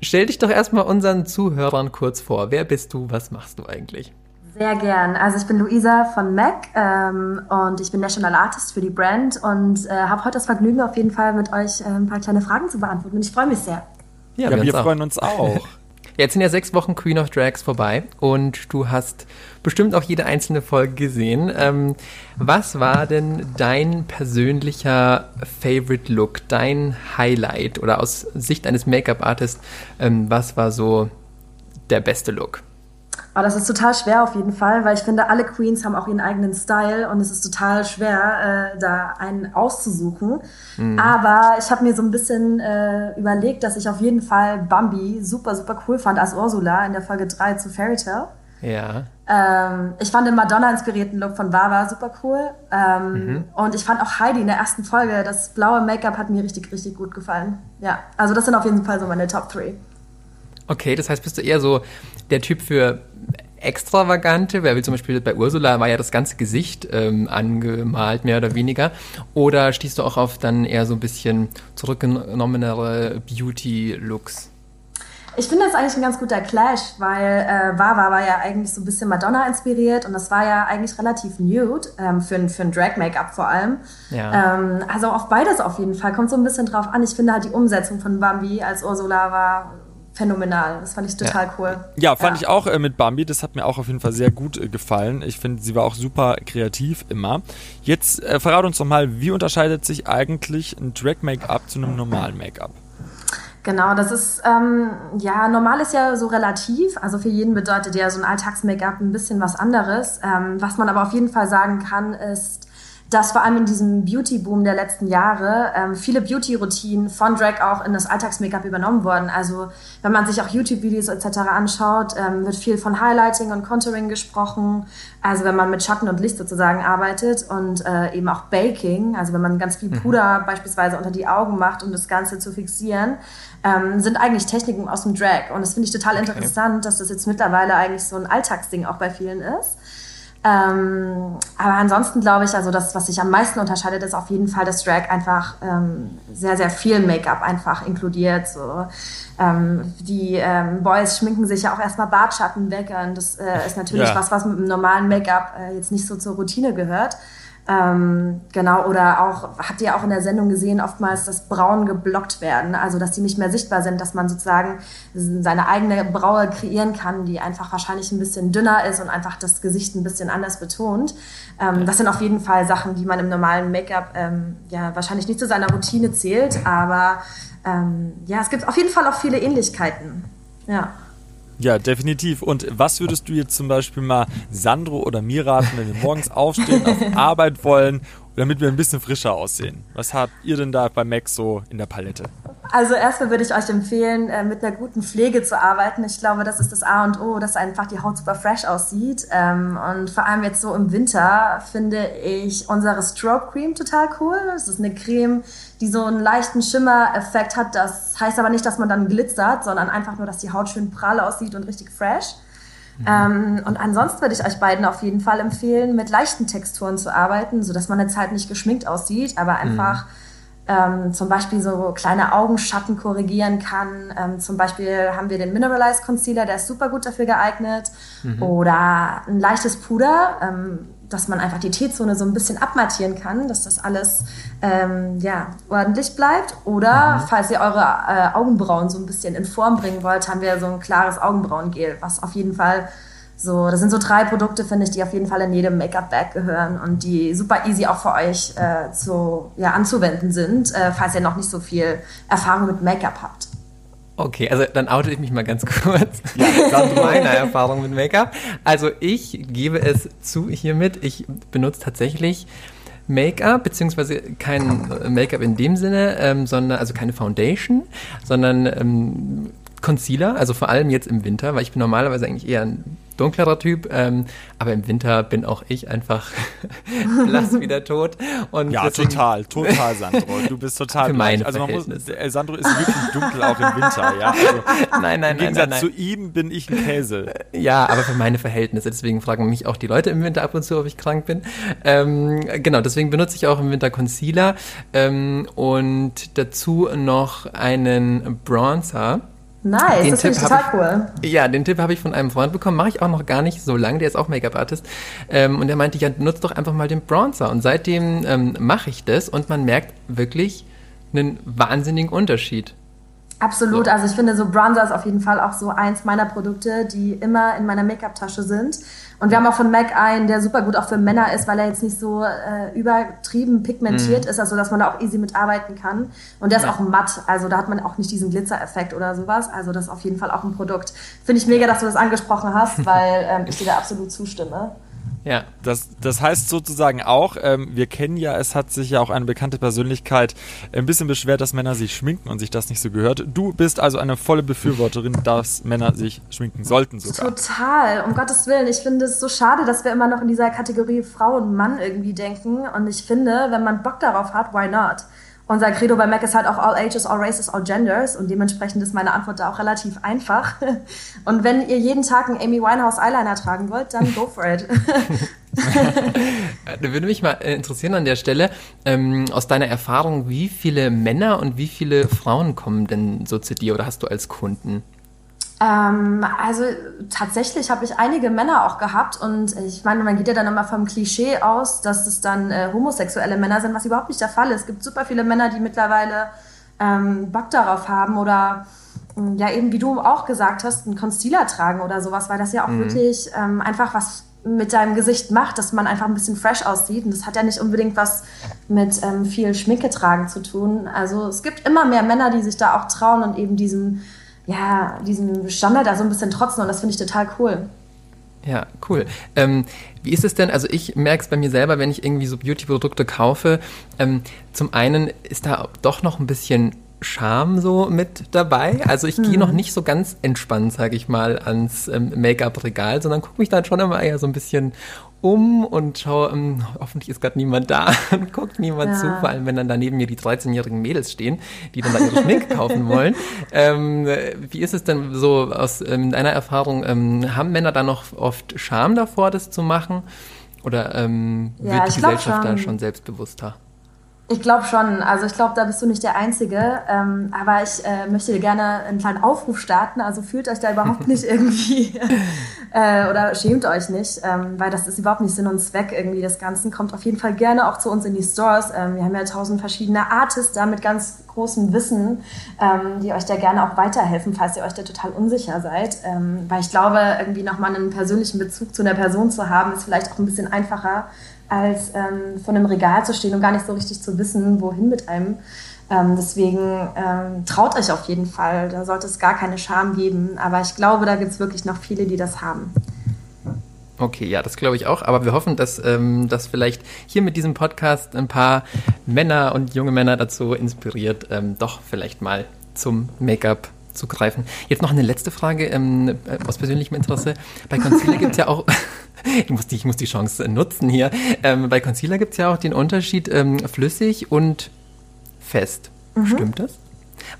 Stell dich doch erstmal unseren Zuhörern kurz vor. Wer bist du? Was machst du eigentlich? Sehr gern. Also ich bin Luisa von MAC ähm, und ich bin National Artist für die Brand und äh, habe heute das Vergnügen, auf jeden Fall mit euch äh, ein paar kleine Fragen zu beantworten. Und ich freue mich sehr. Ja, wir, uns auch. freuen uns auch. Jetzt sind ja sechs Wochen Queen of Drags vorbei und du hast bestimmt auch jede einzelne Folge gesehen. Ähm, was war denn dein persönlicher Favorite Look, dein Highlight oder aus Sicht eines Make-up-Artists, ähm, was war so der beste Look? Aber das ist total schwer auf jeden Fall, weil ich finde, alle Queens haben auch ihren eigenen Style und es ist total schwer, äh, da einen auszusuchen. Aber ich habe mir so ein bisschen äh, überlegt, dass ich auf jeden Fall Bambi super, super cool fand als Ursula in der Folge 3 zu Fairy Tale. Ja. Ähm, ich fand den Madonna-inspirierten Look von Baba super cool. Ähm, Und ich fand auch Heidi in der ersten Folge, das blaue Make-up hat mir richtig, richtig gut gefallen. Ja, also das sind auf jeden Fall so meine Top 3. Okay, das heißt, bist du eher so der Typ für extravagante, weil wie zum Beispiel bei Ursula war ja das ganze Gesicht ähm, angemalt, mehr oder weniger. Oder stehst du auch auf dann eher so ein bisschen zurückgenommenere Beauty-Looks? Ich finde das eigentlich ein ganz guter Clash, weil äh, Wawa war ja eigentlich so ein bisschen Madonna inspiriert und das war ja eigentlich relativ nude, ähm, für, ein- für ein Drag-Make-up vor allem. Ja. Ähm, also auf beides auf jeden Fall. Kommt so ein bisschen drauf an. Ich finde halt die Umsetzung von Bambi als Ursula war phänomenal. Das fand ich total cool. Ja, fand ich auch äh, mit Bambi. Das hat mir auch auf jeden Fall sehr gut äh, gefallen. Ich finde, sie war auch super kreativ immer. Jetzt äh, verrat uns doch mal, wie unterscheidet sich eigentlich ein Drag-Make-up zu einem normalen Make-up? Genau, das ist, ähm, ja, normal ist ja so relativ. Also für jeden bedeutet ja so ein Alltags-Make-up ein bisschen was anderes. Ähm, was man aber auf jeden Fall sagen kann, ist, dass vor allem in diesem Beauty-Boom der letzten Jahre ähm, viele Beauty-Routinen von Drag auch in das Alltags-Make-up übernommen wurden. Also wenn man sich auch YouTube-Videos etc. anschaut, ähm, wird viel von Highlighting und Contouring gesprochen. Also wenn man mit Schatten und Licht sozusagen arbeitet und äh, eben auch Baking, also wenn man ganz viel Puder beispielsweise unter die Augen macht, um das Ganze zu fixieren, ähm, sind eigentlich Techniken aus dem Drag. Und das finde ich total interessant, dass das jetzt mittlerweile eigentlich so ein Alltagsding auch bei vielen ist. Ähm, aber ansonsten glaube ich, also das, was sich am meisten unterscheidet, ist auf jeden Fall, dass Drag einfach ähm, sehr, sehr viel Make-up einfach inkludiert. So. Ähm, die ähm, Boys schminken sich ja auch erstmal Bartschatten weg und das äh, ist natürlich Ja. was, was mit einem normalen Make-up äh, jetzt nicht so zur Routine gehört. Ähm, genau, oder auch, habt ihr auch in der Sendung gesehen, oftmals, dass Brauen geblockt werden, also dass die nicht mehr sichtbar sind, dass man sozusagen seine eigene Braue kreieren kann, die einfach wahrscheinlich ein bisschen dünner ist und einfach das Gesicht ein bisschen anders betont. Ähm, das sind auf jeden Fall Sachen, die man im normalen Make-up ähm, ja wahrscheinlich nicht zu seiner Routine zählt, aber ähm, ja, es gibt auf jeden Fall auch viele Ähnlichkeiten. Ja. Ja, definitiv. Und was würdest du jetzt zum Beispiel mal Sandro oder mir raten, wenn wir morgens aufstehen, auf Arbeit wollen, damit wir ein bisschen frischer aussehen? Was habt ihr denn da bei Max so in der Palette? Also erstmal würde ich euch empfehlen, äh, mit einer guten Pflege zu arbeiten. Ich glaube, das ist das A und O, dass einfach die Haut super fresh aussieht. Ähm, Und vor allem jetzt so im Winter finde ich unsere Stroke Cream total cool. Das ist eine Creme, die so einen leichten Schimmereffekt hat. Das heißt aber nicht, dass man dann glitzert, sondern einfach nur, dass die Haut schön prall aussieht und richtig fresh. Ähm, und ansonsten würde ich euch beiden auf jeden Fall empfehlen, mit leichten Texturen zu arbeiten, sodass man jetzt halt nicht geschminkt aussieht, aber einfach ähm, zum Beispiel so kleine Augenschatten korrigieren kann. Ähm, zum Beispiel haben wir den Mineralized Concealer, der ist super gut dafür geeignet. Oder ein leichtes Puder, ähm, dass man einfach die T-Zone so ein bisschen abmattieren kann, dass das alles ähm, ja, ordentlich bleibt. Oder falls ihr eure äh, Augenbrauen so ein bisschen in Form bringen wollt, haben wir so ein klares Augenbrauengel, was auf jeden Fall so, das sind so drei Produkte, finde ich, die auf jeden Fall in jedem Make-up-Bag gehören und die super easy auch für euch äh, zu, ja, anzuwenden sind, äh, falls ihr noch nicht so viel Erfahrung mit Make-up habt. Okay, also dann oute ich mich mal ganz kurz. Ja, das meiner Erfahrung mit Make-up. Also ich gebe es zu hiermit, ich benutze tatsächlich Make-up, beziehungsweise kein Make-up in dem Sinne, ähm, sondern, also keine Foundation, sondern ähm, Concealer, also vor allem jetzt im Winter, weil ich bin normalerweise eigentlich eher ein dunklerer Typ, ähm, aber im Winter bin auch ich einfach blass wie der Tod. Und ja, deswegen, total, total, Sandro. Du bist total für meine Also man muss, äh, Sandro ist wirklich dunkel auch im Winter, ja. Also, nein, nein, Im Gegensatz nein, nein, zu ihm bin ich ein Käse. Ja, aber für meine Verhältnisse. Deswegen fragen mich auch die Leute im Winter ab und zu, ob ich krank bin. Ähm, genau, deswegen benutze ich auch im Winter Concealer ähm, und dazu noch einen Bronzer. Nice, den das ich total ich, cool. Ja, den Tipp habe ich von einem Freund bekommen, mache ich auch noch gar nicht so lange, der ist auch Make-up-Artist. Ähm, und der meinte, ja, nutzt doch einfach mal den Bronzer. Und seitdem ähm, mache ich das und man merkt wirklich einen wahnsinnigen Unterschied. Absolut, so. also ich finde so Bronzer ist auf jeden Fall auch so eins meiner Produkte, die immer in meiner Make-up-Tasche sind. Und wir haben auch von MAC einen, der super gut auch für Männer ist, weil er jetzt nicht so äh, übertrieben pigmentiert mhm. ist, also dass man da auch easy mitarbeiten kann. Und der ist ja. auch matt, also da hat man auch nicht diesen Glitzereffekt oder sowas. Also das ist auf jeden Fall auch ein Produkt. Finde ich mega, dass du das angesprochen hast, weil ähm, ich dir da absolut zustimme. Ja. Das, das heißt sozusagen auch, ähm, wir kennen ja, es hat sich ja auch eine bekannte Persönlichkeit ein bisschen beschwert, dass Männer sich schminken und sich das nicht so gehört. Du bist also eine volle Befürworterin, dass Männer sich schminken sollten sogar. Total, um Gottes Willen. Ich finde es so schade, dass wir immer noch in dieser Kategorie Frau und Mann irgendwie denken. Und ich finde, wenn man Bock darauf hat, why not? Unser Credo bei Mac ist halt auch all ages, all races, all genders und dementsprechend ist meine Antwort da auch relativ einfach. Und wenn ihr jeden Tag einen Amy Winehouse Eyeliner tragen wollt, dann go for it. da würde mich mal interessieren an der Stelle, ähm, aus deiner Erfahrung, wie viele Männer und wie viele Frauen kommen denn so zu dir oder hast du als Kunden? Ähm, also tatsächlich habe ich einige Männer auch gehabt und ich meine, man geht ja dann immer vom Klischee aus, dass es dann äh, homosexuelle Männer sind, was überhaupt nicht der Fall ist. Es gibt super viele Männer, die mittlerweile ähm, Bock darauf haben oder mm, ja eben wie du auch gesagt hast, einen Concealer tragen oder sowas, weil das ja auch mhm. wirklich ähm, einfach was mit deinem Gesicht macht, dass man einfach ein bisschen fresh aussieht. Und das hat ja nicht unbedingt was mit ähm, viel Schminke tragen zu tun. Also es gibt immer mehr Männer, die sich da auch trauen und eben diesen ja, diesem Standard da so ein bisschen trotzen und das finde ich total cool. Ja, cool. Ähm, wie ist es denn? Also ich merke es bei mir selber, wenn ich irgendwie so Beauty-Produkte kaufe. Ähm, zum einen ist da doch noch ein bisschen Charme so mit dabei. Also ich gehe mhm. noch nicht so ganz entspannt, sage ich mal, ans ähm, Make-up-Regal, sondern gucke mich dann schon immer eher so ein bisschen um und schaue, ähm, hoffentlich ist gerade niemand da und guckt niemand ja. zu, vor allem wenn dann da neben mir die 13-jährigen Mädels stehen, die dann da ihre Schminke kaufen wollen. Ähm, wie ist es denn so aus ähm, deiner Erfahrung? Ähm, haben Männer da noch oft Scham davor, das zu machen? Oder ähm, wird ja, die Gesellschaft da schon selbstbewusster? Ich glaube schon. Also ich glaube, da bist du nicht der Einzige. Ähm, aber ich äh, möchte dir gerne einen kleinen Aufruf starten. Also fühlt euch da überhaupt nicht irgendwie äh, oder schämt euch nicht, ähm, weil das ist überhaupt nicht Sinn und Zweck irgendwie des Ganzen. Kommt auf jeden Fall gerne auch zu uns in die Stores. Ähm, wir haben ja tausend verschiedene Artists da mit ganz großem Wissen, ähm, die euch da gerne auch weiterhelfen, falls ihr euch da total unsicher seid. Ähm, weil ich glaube, irgendwie nochmal einen persönlichen Bezug zu einer Person zu haben, ist vielleicht auch ein bisschen einfacher als ähm, vor einem Regal zu stehen und gar nicht so richtig zu wissen, wohin mit einem. Ähm, deswegen ähm, traut euch auf jeden Fall, da sollte es gar keine Scham geben. Aber ich glaube, da gibt es wirklich noch viele, die das haben. Okay, ja, das glaube ich auch. Aber wir hoffen, dass, ähm, dass vielleicht hier mit diesem Podcast ein paar Männer und junge Männer dazu inspiriert, ähm, doch vielleicht mal zum Make-up zu greifen. Jetzt noch eine letzte Frage ähm, aus persönlichem Interesse. Bei Concealer gibt es ja auch, ich, muss die, ich muss die Chance nutzen hier, ähm, bei Concealer gibt es ja auch den Unterschied ähm, flüssig und fest. Mhm. Stimmt das?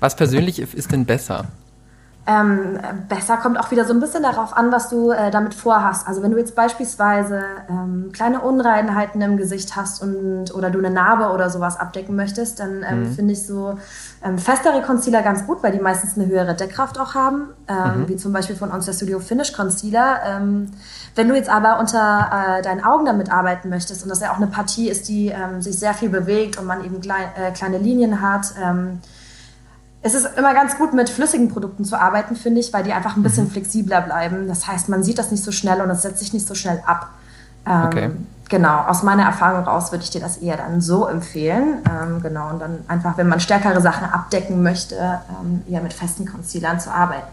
Was persönlich ist denn besser? Ähm, besser kommt auch wieder so ein bisschen darauf an, was du äh, damit vorhast. Also wenn du jetzt beispielsweise ähm, kleine Unreinheiten im Gesicht hast und oder du eine Narbe oder sowas abdecken möchtest, dann ähm, mhm. finde ich so ähm, festere Concealer ganz gut, weil die meistens eine höhere Deckkraft auch haben, ähm, mhm. wie zum Beispiel von Onster Studio Finish Concealer. Ähm, wenn du jetzt aber unter äh, deinen Augen damit arbeiten möchtest und das ja auch eine Partie ist, die sich sehr viel bewegt und man eben klein, äh, kleine Linien hat, es ist immer ganz gut, mit flüssigen Produkten zu arbeiten, finde ich, weil die einfach ein bisschen mhm. flexibler bleiben. Das heißt, man sieht das nicht so schnell und es setzt sich nicht so schnell ab. Ähm, okay. genau, aus meiner Erfahrung raus würde ich dir das eher dann so empfehlen. Ähm, genau, und dann einfach, wenn man stärkere Sachen abdecken möchte, ähm, eher mit festen Concealern zu arbeiten.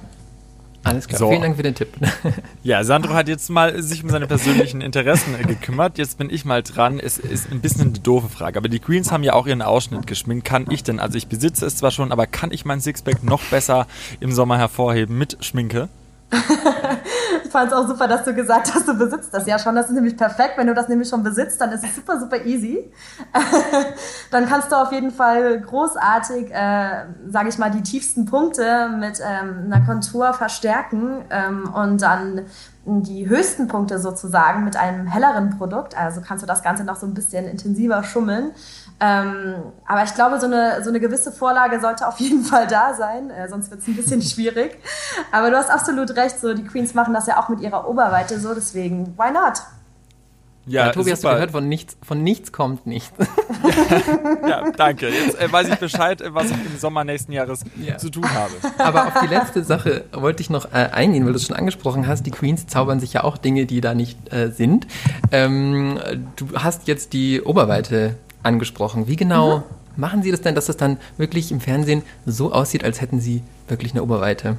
Alles klar, so. vielen Dank für den Tipp. Ja, Sandro hat jetzt mal sich um seine persönlichen Interessen gekümmert. Jetzt bin ich mal dran. Es ist ein bisschen eine doofe Frage, aber die Queens haben ja auch ihren Ausschnitt geschminkt. Kann ich denn, also ich besitze es zwar schon, aber kann ich mein Sixpack noch besser im Sommer hervorheben mit Schminke? Ich fand es auch super, dass du gesagt hast, du besitzt das ja schon. Das ist nämlich perfekt. Wenn du das nämlich schon besitzt, dann ist es super, super easy. dann kannst du auf jeden Fall großartig, äh, sage ich mal, die tiefsten Punkte mit ähm, einer Kontur verstärken ähm, und dann die höchsten Punkte sozusagen mit einem helleren Produkt. Also kannst du das Ganze noch so ein bisschen intensiver schummeln. Ähm, aber ich glaube, so eine, so eine gewisse Vorlage sollte auf jeden Fall da sein, äh, sonst wird es ein bisschen schwierig. Aber du hast absolut recht, so die Queens machen das ja auch mit ihrer Oberweite so, deswegen, why not? Ja, ja Tobi, super. hast du gehört, von nichts, von nichts kommt nichts. ja, danke. Jetzt äh, weiß ich Bescheid, äh, was ich im Sommer nächsten Jahres ja. zu tun habe. Aber auf die letzte Sache wollte ich noch äh, eingehen, weil du es schon angesprochen hast. Die Queens zaubern sich ja auch Dinge, die da nicht äh, sind. Ähm, du hast jetzt die Oberweite angesprochen. Wie genau mhm. machen Sie das denn, dass das dann wirklich im Fernsehen so aussieht, als hätten Sie wirklich eine Oberweite?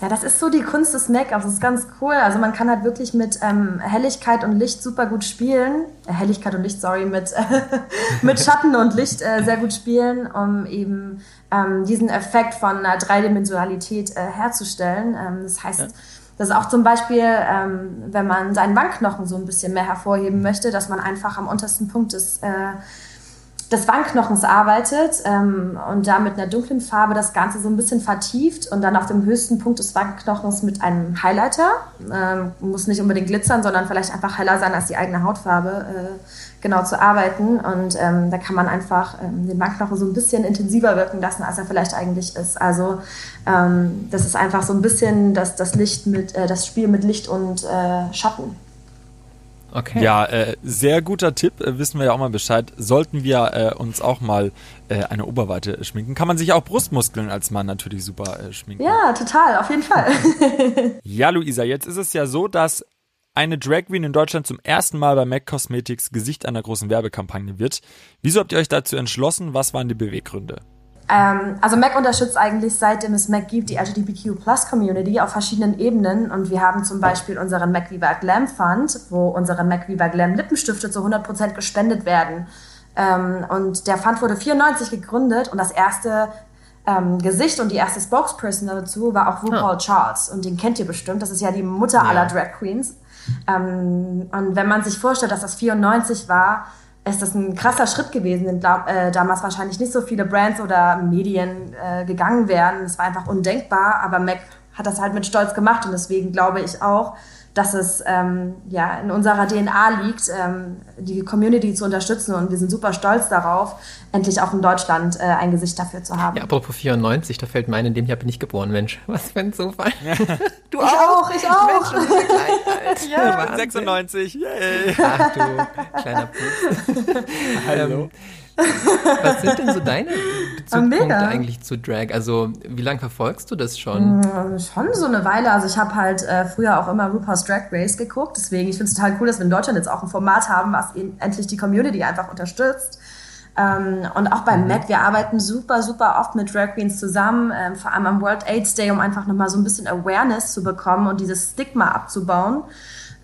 Ja, das ist so die Kunst des Make-ups. Das ist ganz cool. Also man kann halt wirklich mit ähm, Helligkeit und Licht super gut spielen. Äh, Helligkeit und Licht, sorry, mit, äh, mit Schatten und Licht äh, sehr gut spielen, um eben ähm, diesen Effekt von einer Dreidimensionalität äh, herzustellen. Ähm, das heißt, ja. das ist auch zum Beispiel, ähm, wenn man seinen Wangenknochen so ein bisschen mehr hervorheben möchte, dass man einfach am untersten Punkt des äh, des Wangenknochens arbeitet ähm, und da mit einer dunklen Farbe das Ganze so ein bisschen vertieft und dann auf dem höchsten Punkt des Wangenknochens mit einem Highlighter, ähm, muss nicht unbedingt glitzern, sondern vielleicht einfach heller sein als die eigene Hautfarbe, äh, genau zu arbeiten. Und ähm, da kann man einfach ähm, den Wangenknochen so ein bisschen intensiver wirken lassen, als er vielleicht eigentlich ist. Also ähm, das ist einfach so ein bisschen das, das Licht mit, äh, das Spiel mit Licht und äh, Schatten. Okay. Ja, äh, sehr guter Tipp, äh, wissen wir ja auch mal Bescheid. Sollten wir äh, uns auch mal äh, eine Oberweite schminken, kann man sich auch Brustmuskeln als Mann natürlich super äh, schminken. Ja, total, auf jeden Fall. ja, Luisa, jetzt ist es ja so, dass eine Drag Queen in Deutschland zum ersten Mal bei MAC Cosmetics Gesicht einer großen Werbekampagne wird. Wieso habt ihr euch dazu entschlossen? Was waren die Beweggründe? Ähm, also Mac unterstützt eigentlich seitdem es Mac gibt die LGBTQ Plus Community auf verschiedenen Ebenen und wir haben zum Beispiel unseren Mac Viva Glam Fund, wo unsere Mac Viva Glam Lippenstifte zu 100% gespendet werden. Ähm, und der Fund wurde 94 gegründet und das erste ähm, Gesicht und die erste Spokesperson dazu war auch RuPaul oh. Charles und den kennt ihr bestimmt. Das ist ja die Mutter ja. aller Drag Queens. Ähm, und wenn man sich vorstellt, dass das 94 war, ist das ein krasser Schritt gewesen, in äh, damals wahrscheinlich nicht so viele Brands oder Medien äh, gegangen wären. Es war einfach undenkbar, aber Mac hat das halt mit Stolz gemacht und deswegen glaube ich auch, dass es ähm, ja in unserer DNA liegt, ähm, die Community zu unterstützen und wir sind super stolz darauf, endlich auch in Deutschland äh, ein Gesicht dafür zu haben. Ja, apropos 94, da fällt mir ein, in dem Jahr bin ich geboren, Mensch. Was für ein Zufall. du ich auch, ich auch. Mensch, gleich ja. Ich bin 96, yay. Ach du, kleiner Pups. Hallo. Was sind denn so deine Bezugspunkte eigentlich zu Drag? Also, wie lange verfolgst du das schon? Mm, schon so eine Weile. Also, ich habe halt äh, früher auch immer RuPaul's Drag Race geguckt. Deswegen, ich finde es total cool, dass wir in Deutschland jetzt auch ein Format haben, was endlich die Community einfach unterstützt. Ähm, und auch beim mhm. MAC, wir arbeiten super, super oft mit Drag Queens zusammen, ähm, vor allem am World AIDS Day, um einfach nochmal so ein bisschen Awareness zu bekommen und dieses Stigma abzubauen.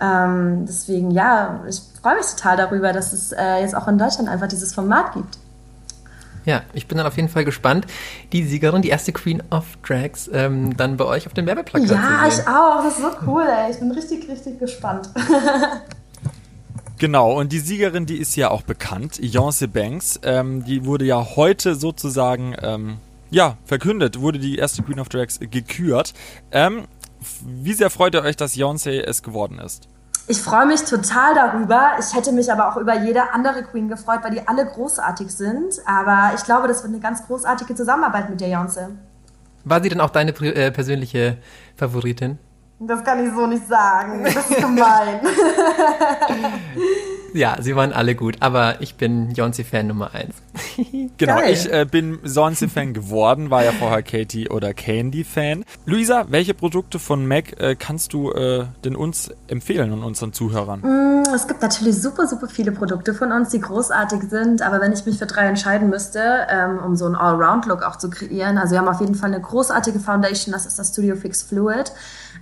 Ähm, deswegen, ja, ich freue mich total darüber, dass es äh, jetzt auch in Deutschland einfach dieses Format gibt. Ja, ich bin dann auf jeden Fall gespannt, die Siegerin, die erste Queen of Drags, ähm, dann bei euch auf dem Werbeplakat ja, zu sehen. Ja, ich auch. Das ist so cool, ey. Ich bin richtig, richtig gespannt. Genau, und die Siegerin, die ist ja auch bekannt, Yonce Banks. Ähm, die wurde ja heute sozusagen, ähm, ja, verkündet, wurde die erste Queen of Drags gekürt. Ähm, wie sehr freut ihr euch, dass Beyoncé es geworden ist? Ich freue mich total darüber. Ich hätte mich aber auch über jede andere Queen gefreut, weil die alle großartig sind. Aber ich glaube, das wird eine ganz großartige Zusammenarbeit mit der Beyoncé. War sie denn auch deine äh, persönliche Favoritin? Das kann ich so nicht sagen. Das ist gemein. ja, sie waren alle gut, aber ich bin Beyoncé-Fan Nummer eins. genau, Geil. ich äh, bin Beyoncé-Fan geworden, war ja vorher Katie oder Candy-Fan. Luisa, welche Produkte von MAC äh, kannst du äh, denn uns empfehlen und unseren Zuhörern? Mm, Es gibt natürlich super, super viele Produkte von uns, die großartig sind, aber wenn ich mich für drei entscheiden müsste, ähm, um so einen Allround-Look auch zu kreieren, also wir haben auf jeden Fall eine großartige Foundation, das ist das Studio Fix Fluid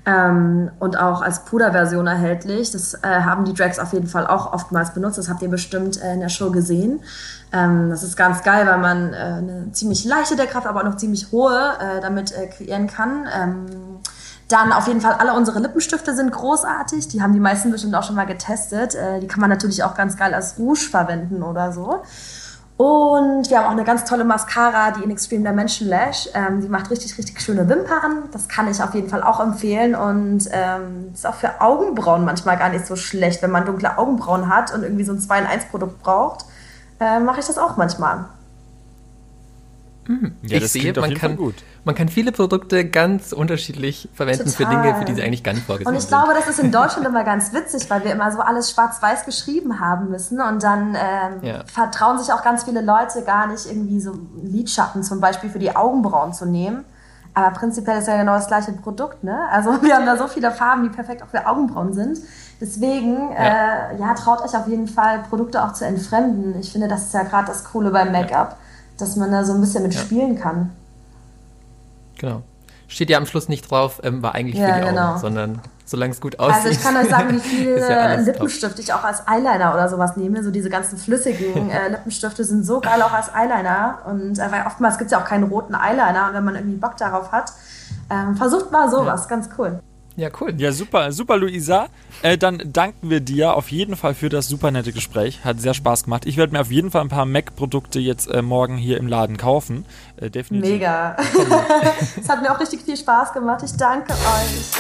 ähm, und auch als Puderversion erhältlich. Das äh, haben die Drags auf jeden Fall auch oftmals benutzt, das habt ihr bestimmt äh, in der Show gesehen. Ähm, das ist ganz geil, weil man äh, eine ziemlich leichte Deckkraft, aber auch noch ziemlich hohe äh, damit äh, kreieren kann. Ähm, dann auf jeden Fall alle unsere Lippenstifte sind großartig. Die haben die meisten bestimmt auch schon mal getestet. Äh, die kann man natürlich auch ganz geil als Rouge verwenden oder so. Und wir haben auch eine ganz tolle Mascara, die in Extreme Dimension Lash. Ähm, die macht richtig, richtig schöne Wimpern. Das kann ich auf jeden Fall auch empfehlen. Und ähm, ist auch für Augenbrauen manchmal gar nicht so schlecht, wenn man dunkle Augenbrauen hat und irgendwie so ein 2-in-1-Produkt braucht. Äh, Mache ich das auch manchmal. Ja, ich sehe, man kann, gut. man kann viele Produkte ganz unterschiedlich verwenden für Total. Dinge, für die sie eigentlich gar nicht vorgesehen Und ich sind. glaube, das ist in Deutschland immer ganz witzig, weil wir immer so alles schwarz-weiß geschrieben haben müssen und dann ähm, Ja. vertrauen sich auch ganz viele Leute gar nicht irgendwie so Lidschatten zum Beispiel für die Augenbrauen zu nehmen. Aber prinzipiell ist ja genau das gleiche Produkt, ne? Also wir haben da so viele Farben, die perfekt auch für Augenbrauen sind. Deswegen, ja, äh, ja traut euch auf jeden Fall, Produkte auch zu entfremden. Ich finde, das ist ja gerade das Coole beim Make-up, dass man da so ein bisschen mit spielen kann. Genau. Steht ja am Schluss nicht drauf, ähm, war eigentlich Ja, für die genau. Augen, sondern solange es gut aussieht. Also ich kann euch sagen, wie viele ja top. Lippenstift ich auch als Eyeliner oder sowas nehme. So diese ganzen flüssigen äh, Lippenstifte sind so geil auch als Eyeliner. Und äh, weil oftmals gibt es ja auch keinen roten Eyeliner. Und wenn man irgendwie Bock darauf hat, ähm, versucht mal sowas. Ganz cool. Ja, cool. Ja, super, super, Luisa. Äh, dann danken wir dir auf jeden Fall für das super nette Gespräch. Hat sehr Spaß gemacht. Ich werde mir auf jeden Fall ein paar Mac-Produkte jetzt äh, morgen hier im Laden kaufen. Äh, definitiv. Mega. Es hat mir auch richtig viel Spaß gemacht. Ich danke euch.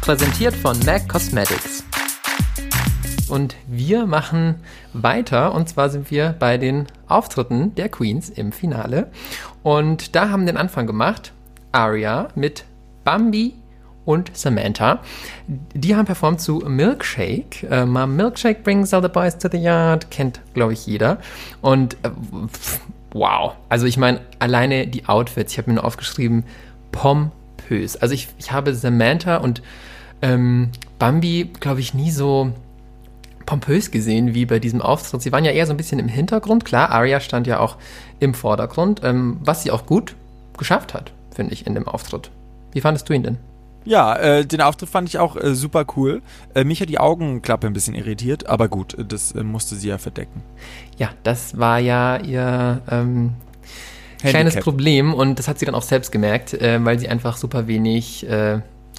Präsentiert von MAC Cosmetics. Und wir machen weiter und zwar sind wir bei den Auftritten der Queens im Finale. Und da haben den Anfang gemacht Aria mit Bambi und Samantha. Die haben performt zu Milkshake. Äh, My Milkshake brings all the boys to the yard. Kennt, glaube ich, jeder. Und äh, wow. Also ich meine, alleine die Outfits, ich habe mir nur aufgeschrieben, pompös. Also ich, ich habe Samantha und ähm, Bambi, glaube ich, nie so pompös gesehen wie bei diesem Auftritt. Sie waren ja eher so ein bisschen im Hintergrund. Klar, Arya stand ja auch im Vordergrund, ähm, was sie auch gut geschafft hat, finde ich, in dem Auftritt. Wie fandest du ihn denn? Ja, äh, den Auftritt fand ich auch äh, super cool. Äh, mich hat die Augenklappe ein bisschen irritiert, aber gut, äh, das äh, musste sie ja verdecken. Ja, das war ja ihr ähm, kleines. Problem und das hat sie dann auch selbst gemerkt, äh, weil sie einfach super wenig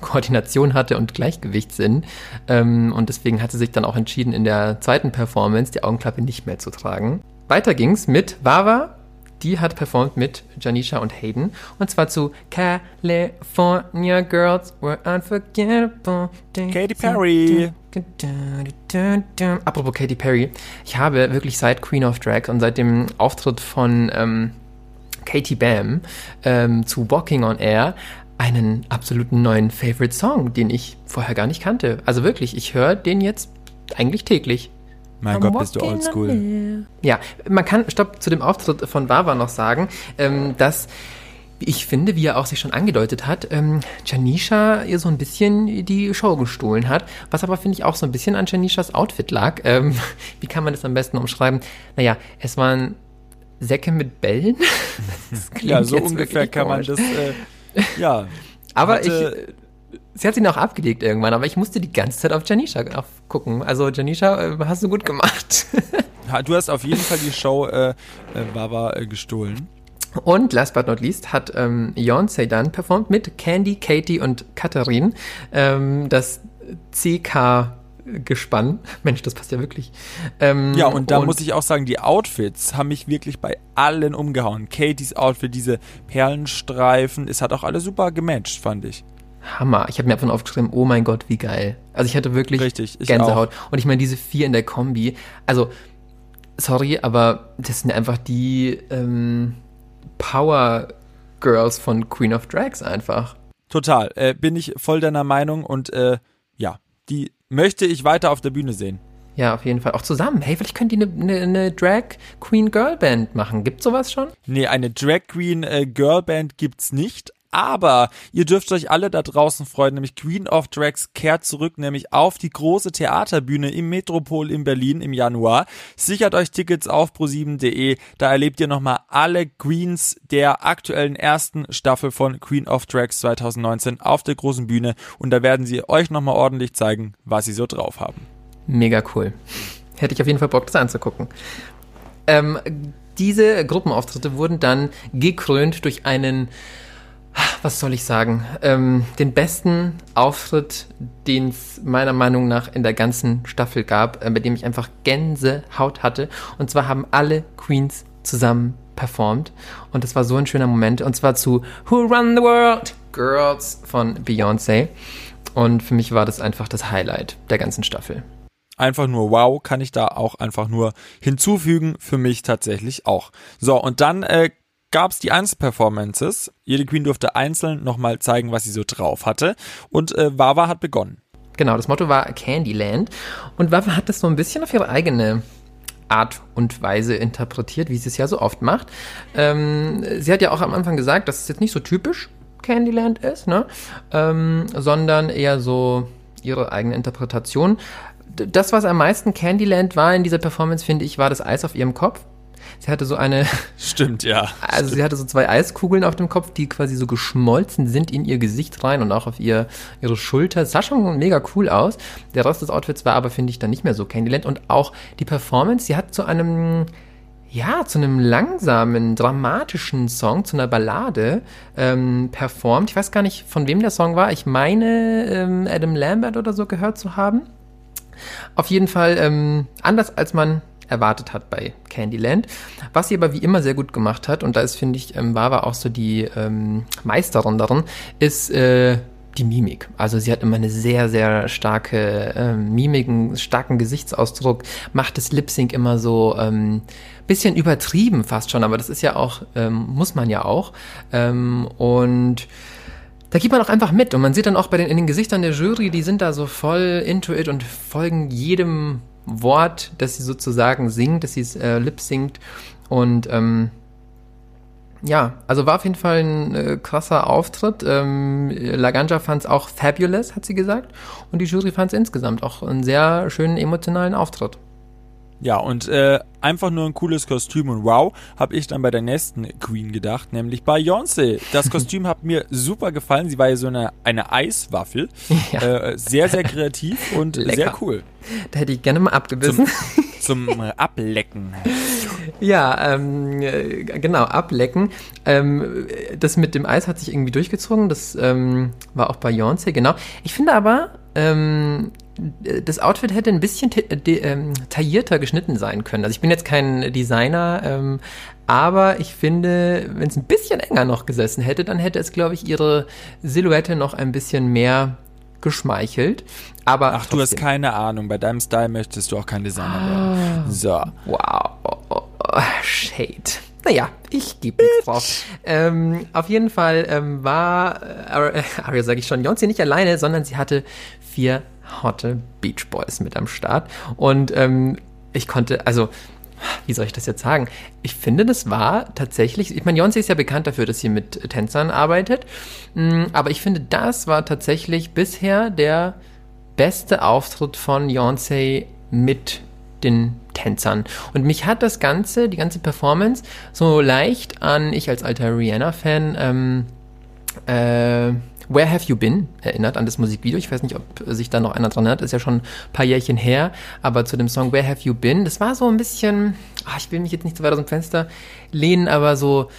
Koordination hatte und Gleichgewichtssinn. Ähm, und deswegen hat sie sich dann auch entschieden, in der zweiten Performance die Augenklappe nicht mehr zu tragen. Weiter ging's mit Wawa. Die hat performt mit Janisha und Hayden. Und zwar zu California Girls Were Unforgettable. Katy Perry. Apropos Katy Perry. Ich habe wirklich seit Queen of Drag und seit dem Auftritt von ähm, Katy Bam ähm, zu Walking on Air einen absoluten neuen Favorite Song, den ich vorher gar nicht kannte. Also wirklich, ich höre den jetzt eigentlich täglich. Mein Gott, bist du oldschool. Ja, man kann, stopp, zu dem Auftritt von Wawa noch sagen, ähm, dass ich finde, wie er auch sich schon angedeutet hat, ähm, Janisha ihr so ein bisschen die Show gestohlen hat, was aber finde ich auch so ein bisschen an Janishas Outfit lag. Ähm, wie kann man das am besten umschreiben? Naja, es waren Säcke mit Bällen. Das klingt Ja, so jetzt ungefähr kann man das, äh, ja. Aber hatte- ich, sie hat ihn auch abgelegt irgendwann, aber ich musste die ganze Zeit auf Janisha gucken. Also Janisha, äh, hast du gut gemacht. Du hast auf jeden Fall die Show äh, äh, Wawa äh, gestohlen. Und last but not least hat ähm, Beyoncé dann performt mit Candy, Katie und Katharin. Ähm, das CK-Gespann. Mensch, das passt ja wirklich. Ähm, Ja, und da muss ich auch sagen, die Outfits haben mich wirklich bei allen umgehauen. Katies Outfit, diese Perlenstreifen, es hat auch alle super gematcht, fand ich. Hammer. Ich habe mir davon aufgeschrieben, oh mein Gott, wie geil. Also ich hatte wirklich Richtig, ich Gänsehaut. Und ich meine, diese vier in der Kombi, also, sorry, aber das sind einfach die ähm, Power Girls von Queen of Drags einfach. Total, äh, bin ich voll deiner Meinung und äh, ja, die möchte ich weiter auf der Bühne sehen. Ja, auf jeden Fall. Auch zusammen. Hey, vielleicht könnt ihr eine, eine, eine Drag Queen Girl Band machen. Gibt's sowas schon? Nee, eine Drag Queen äh, Girl Band gibt's nicht. Aber ihr dürft euch alle da draußen freuen, nämlich Queen of Drags kehrt zurück, nämlich auf die große Theaterbühne im Metropol in Berlin im Januar. Sichert euch Tickets auf pro7.de, da erlebt ihr nochmal alle Queens der aktuellen ersten Staffel von Queen of Drags 2019 auf der großen Bühne und da werden sie euch nochmal ordentlich zeigen, was sie so drauf haben. Mega cool. Hätte ich auf jeden Fall Bock, das anzugucken. Ähm, diese Gruppenauftritte wurden dann gekrönt durch einen was soll ich sagen, ähm, den besten Auftritt, den es meiner Meinung nach in der ganzen Staffel gab, äh, bei dem ich einfach Gänsehaut hatte. Und zwar haben alle Queens zusammen performt. Und das war so ein schöner Moment. Und zwar zu Who Run the World Girls von Beyoncé. Und für mich war das einfach das Highlight der ganzen Staffel. Einfach nur wow, kann ich da auch einfach nur hinzufügen. Für mich tatsächlich auch. So, und dann äh, gab es die Einzelperformances. Jede Queen durfte einzeln nochmal zeigen, was sie so drauf hatte. Und äh, Wawa hat begonnen. Genau, das Motto war Candyland. Und Wawa hat das so ein bisschen auf ihre eigene Art und Weise interpretiert, wie sie es ja so oft macht. Ähm, sie hat ja auch am Anfang gesagt, dass es jetzt nicht so typisch Candyland ist, ne? Ähm, sondern eher so ihre eigene Interpretation. Das, was am meisten Candyland war in dieser Performance, finde ich, war das Eis auf ihrem Kopf. Sie hatte so eine. Stimmt, ja. Also stimmt. sie hatte so zwei Eiskugeln auf dem Kopf, die quasi so geschmolzen sind in ihr Gesicht rein und auch auf ihr, ihre Schulter. Es sah schon mega cool aus. Der Rest des Outfits war aber, finde ich, dann nicht mehr so Candyland. Und auch die Performance, sie hat zu einem ja, zu einem langsamen, dramatischen Song, zu einer Ballade ähm, performt. Ich weiß gar nicht, von wem der Song war. Ich meine, ähm, Adam Lambert oder so gehört zu haben. Auf jeden Fall ähm, anders, als man erwartet hat bei Candyland. Was sie aber wie immer sehr gut gemacht hat, und da ist, finde ich, ähm, Wawa auch so die ähm, Meisterin darin, ist äh, die Mimik. Also sie hat immer eine sehr, sehr starke ähm, Mimik, einen starken Gesichtsausdruck, macht das Lip Sync immer so ähm, bisschen übertrieben fast schon, aber das ist ja auch, ähm, muss man ja auch. Ähm, und da geht man auch einfach mit und man sieht dann auch bei den, in den Gesichtern der Jury, die sind da so voll into it und folgen jedem Wort, das sie sozusagen singt, dass sie es äh, lip singt. Und ähm, ja, also war auf jeden Fall ein äh, krasser Auftritt. Ähm, Laganja fand es auch fabulous, hat sie gesagt. Und die Jury fand es insgesamt auch einen sehr schönen emotionalen Auftritt. Ja, und äh, einfach nur ein cooles Kostüm und wow, habe ich dann bei der nächsten Queen gedacht, nämlich bei Beyoncé. Das Kostüm hat mir super gefallen. Sie war ja so eine, eine Eiswaffel. Ja. Äh, sehr, sehr kreativ und Lecker. sehr cool. Da hätte ich gerne mal abgebissen. Zum, zum Ablecken. Ja, ähm, genau, ablecken. Ähm, das mit dem Eis hat sich irgendwie durchgezogen. Das ähm, war auch bei Beyoncé, genau. Ich finde aber, ähm, das Outfit hätte ein bisschen ähm, taillierter geschnitten sein können. Also ich bin jetzt kein Designer, ähm, aber ich finde, wenn es ein bisschen enger noch gesessen hätte, dann hätte es, glaube ich, ihre Silhouette noch ein bisschen mehr geschmeichelt. Aber Ach, trotzdem. du hast keine Ahnung. Bei deinem Style möchtest du auch kein Designer ah, werden. So. Wow. Shade. Naja, ich gebe nichts drauf. Ähm, auf jeden Fall ähm, war äh, Aria, sage ich schon, Jonsi nicht alleine, sondern sie hatte vier hotte Beach Boys mit am Start. Und ähm, ich konnte, also, wie soll ich das jetzt sagen? Ich finde, das war tatsächlich, ich meine, Beyoncé ist ja bekannt dafür, dass sie mit Tänzern arbeitet, mm, aber ich finde, das war tatsächlich bisher der beste Auftritt von Beyoncé mit den Tänzern. Und mich hat das Ganze, die ganze Performance, so leicht an, ich als alter Rihanna-Fan, ähm, äh, Where Have You Been erinnert an das Musikvideo. Ich weiß nicht, ob sich da noch einer dran erinnert. Ist ja schon ein paar Jährchen her. Aber zu dem Song Where Have You Been, das war so ein bisschen, ach, ich will mich jetzt nicht zu weit aus dem Fenster lehnen, aber so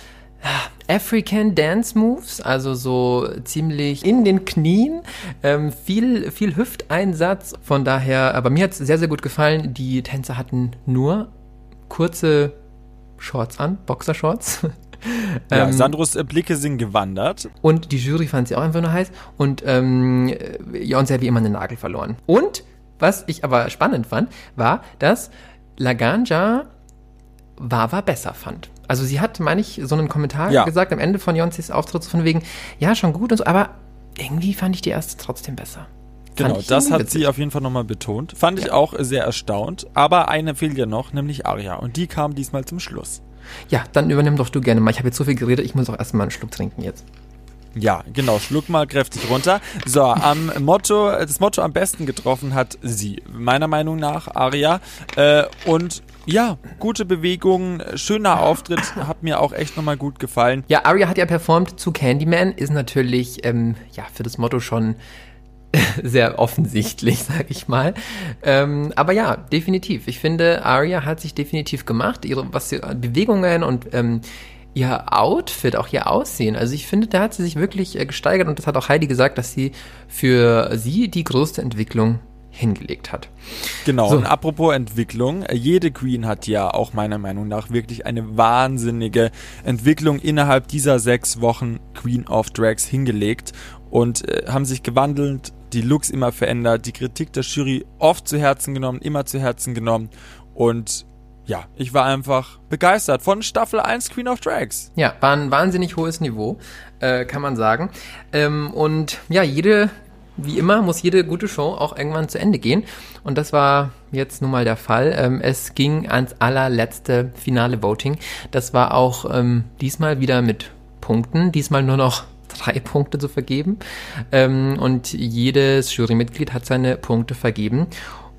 ah, African Dance Moves, also so ziemlich in den Knien, ähm, viel, viel Hüfteinsatz. Von daher, aber mir hat es sehr, sehr gut gefallen. Die Tänzer hatten nur kurze Shorts an, Boxershorts. Ja, ähm, Sandros Blicke sind gewandert. Und die Jury fand sie auch einfach nur heiß. Und ähm, Beyoncé hat wie immer einen Nagel verloren. Und, was ich aber spannend fand, war, dass Laganja Wawa besser fand. Also sie hat, meine ich, so einen Kommentar ja. gesagt am Ende von Beyoncés Auftritt von wegen, ja, schon gut und so, aber irgendwie fand ich die erste trotzdem besser. Genau, das hat witzig. sie auf jeden Fall nochmal betont. Fand ja. ich auch sehr erstaunt. Aber eine fehlt ja noch, nämlich Aria. Und die kam diesmal zum Schluss. Ja, dann übernimm doch du gerne mal. Ich habe jetzt so viel geredet, ich muss auch erstmal einen Schluck trinken jetzt. Ja, genau, schluck mal kräftig runter. So, am Motto, das Motto am besten getroffen hat sie, meiner Meinung nach, Aria. Äh, und ja, gute Bewegung, schöner Auftritt, hat mir auch echt nochmal gut gefallen. Ja, Aria hat ja performt zu Candyman, ist natürlich ähm, ja für das Motto schon sehr offensichtlich, sag ich mal. Ähm, aber ja, definitiv. Ich finde, Aria hat sich definitiv gemacht, ihre was sie, Bewegungen und ähm, ihr Outfit, auch ihr Aussehen. Also ich finde, da hat sie sich wirklich äh, gesteigert und das hat auch Heidi gesagt, dass sie für sie die größte Entwicklung hingelegt hat. Genau, so. und apropos Entwicklung, jede Queen hat ja auch meiner Meinung nach wirklich eine wahnsinnige Entwicklung innerhalb dieser sechs Wochen Queen of Drags hingelegt und äh, haben sich gewandelt, die Looks immer verändert, die Kritik der Jury oft zu Herzen genommen, immer zu Herzen genommen und ja, ich war einfach begeistert von Staffel 1 Queen of Drags. Ja, war ein wahnsinnig hohes Niveau, äh, kann man sagen. Ähm, und ja, jede wie immer muss jede gute Show auch irgendwann zu Ende gehen. Und das war jetzt nun mal der Fall. Ähm, es ging ans allerletzte finale Voting. Das war auch ähm, diesmal wieder mit Punkten. Diesmal nur noch drei Punkte zu vergeben. Ähm, und jedes Jurymitglied hat seine Punkte vergeben.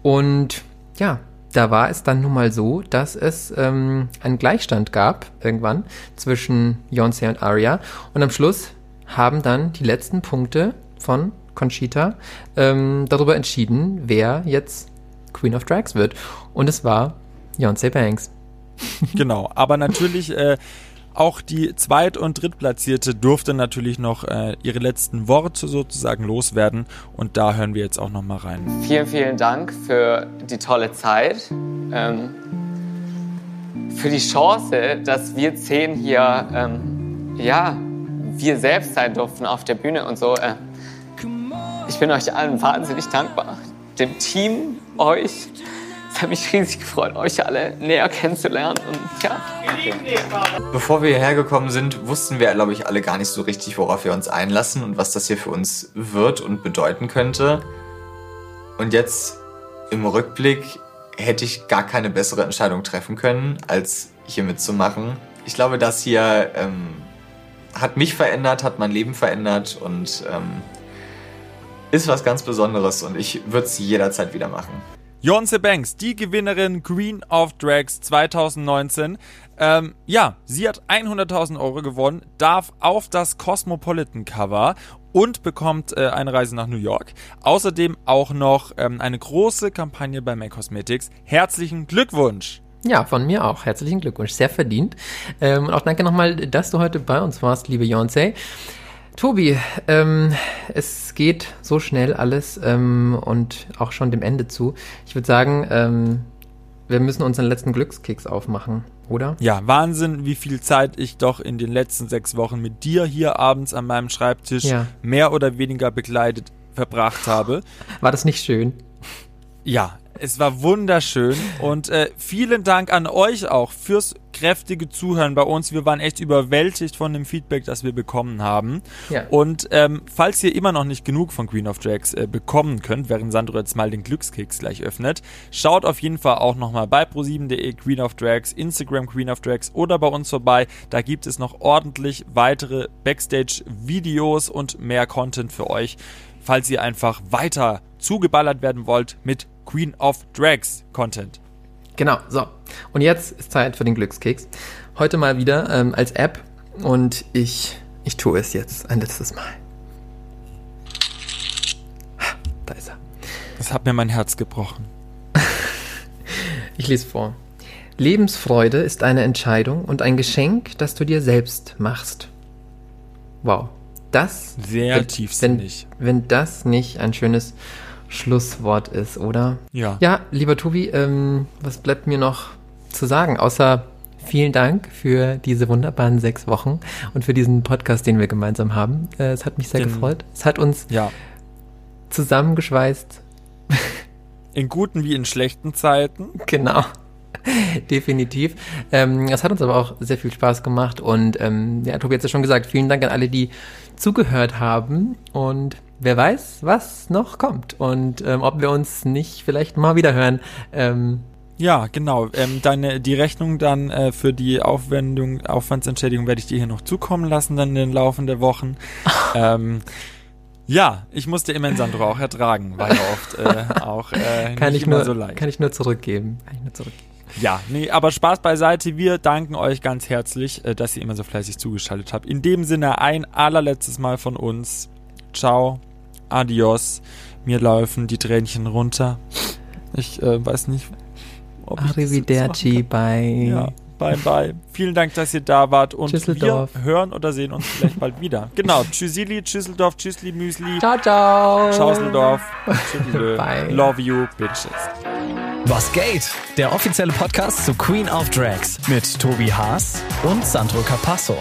Und ja, da war es dann nun mal so, dass es ähm, einen Gleichstand gab irgendwann zwischen Beyoncé und Aria. Und am Schluss haben dann die letzten Punkte von Conchita ähm, darüber entschieden, wer jetzt Queen of Drags wird. Und es war Beyoncé Banks. genau, aber natürlich äh, auch die Zweit- und Drittplatzierte durfte natürlich noch äh, ihre letzten Worte sozusagen loswerden und da hören wir jetzt auch noch mal rein. Vielen, vielen Dank für die tolle Zeit, ähm, für die Chance, dass wir zehn hier, ähm, ja, wir selbst sein durften auf der Bühne und so. Äh, ich bin euch allen wahnsinnig dankbar. Dem Team, euch. Es hat mich riesig gefreut, euch alle näher kennenzulernen. Und ja. Bevor wir hierher gekommen sind, wussten wir, glaube ich, alle gar nicht so richtig, worauf wir uns einlassen und was das hier für uns wird und bedeuten könnte. Und jetzt im Rückblick hätte ich gar keine bessere Entscheidung treffen können, als hier mitzumachen. Ich glaube, das hier ähm, hat mich verändert, hat mein Leben verändert und ähm, ist was ganz Besonderes und ich würde es jederzeit wieder machen. Jonse Banks, die Gewinnerin Queen of Drags 2019. Ähm, ja, sie hat 100.000 Euro gewonnen, darf auf das Cosmopolitan Cover und bekommt äh, eine Reise nach New York. Außerdem auch noch ähm, eine große Kampagne bei May Cosmetics. Herzlichen Glückwunsch! Ja, von mir auch. Herzlichen Glückwunsch. Sehr verdient. Ähm, und auch danke nochmal, dass du heute bei uns warst, liebe Beyoncé. Tobi, ähm, es geht so schnell alles ähm, und auch schon dem Ende zu. Ich würde sagen, ähm, wir müssen unseren letzten Glückskeks aufmachen, oder? Ja, Wahnsinn, wie viel Zeit ich doch in den letzten sechs Wochen mit dir hier abends an meinem Schreibtisch ja. mehr oder weniger begleitet verbracht habe. War das nicht schön? Ja, es war wunderschön und äh, vielen Dank an euch auch fürs kräftige Zuhören bei uns. Wir waren echt überwältigt von dem Feedback, das wir bekommen haben. Ja. Und ähm, falls ihr immer noch nicht genug von Queen of Drags äh, bekommen könnt, während Sandro jetzt mal den Glückskeks gleich öffnet, schaut auf jeden Fall auch nochmal bei pro7.de Queen of Drags, Instagram Queen of Drags oder bei uns vorbei. Da gibt es noch ordentlich weitere Backstage-Videos und mehr Content für euch, falls ihr einfach weiter zugeballert werden wollt mit Queen of Drags Content. Genau, so. Und jetzt ist Zeit für den Glückskeks. Heute mal wieder ähm, als App und ich, ich tue es jetzt ein letztes Mal. Da ist er. Das hat mir mein Herz gebrochen. ich lese vor. Lebensfreude ist eine Entscheidung und ein Geschenk, das du dir selbst machst. Wow. Das sehr wenn, tiefsinnig. Wenn, wenn das nicht ein schönes Schlusswort ist, oder? Ja. Ja, lieber Tobi, ähm, was bleibt mir noch zu sagen, außer vielen Dank für diese wunderbaren sechs Wochen und für diesen Podcast, den wir gemeinsam haben. Äh, es hat mich sehr den, gefreut. Es hat uns ja. zusammengeschweißt. In guten wie in schlechten Zeiten. Genau. Definitiv. Ähm, es hat uns aber auch sehr viel Spaß gemacht und ähm, ja, Tobi hat es ja schon gesagt, vielen Dank an alle, die zugehört haben und wer weiß, was noch kommt und ähm, ob wir uns nicht vielleicht mal wieder hören. Ähm, ja, genau. Ähm, deine, die Rechnung dann äh, für die Aufwendung, Aufwandsentschädigung werde ich dir hier noch zukommen lassen dann in den laufenden Wochen. ähm, ja, ich musste immerhin Sandro auch ertragen, war ja oft äh, auch äh, kann nicht ich immer nur, so leicht. Kann ich nur zurückgeben. Kann ich nur zurückgeben. Ja, nee, aber Spaß beiseite. Wir danken euch ganz herzlich, äh, dass ihr immer so fleißig zugeschaltet habt. In dem Sinne ein allerletztes Mal von uns. Ciao, adios. Mir laufen die Tränchen runter. Ich äh, weiß nicht, ob Arrivederci, bye. Ja, bye bye. Vielen Dank, dass ihr da wart und wir Tschüsseldorf. hören oder sehen uns vielleicht bald wieder. Genau, Tschüssili, Tschüsseldorf, Tschüssli, Müsli. Ciao, ciao. Schauseldorf. Tschüsselö. Bye. Love you, bitches. Was geht? Der offizielle Podcast zu Queen of Drags mit Tobi Haas und Sandro Capasso.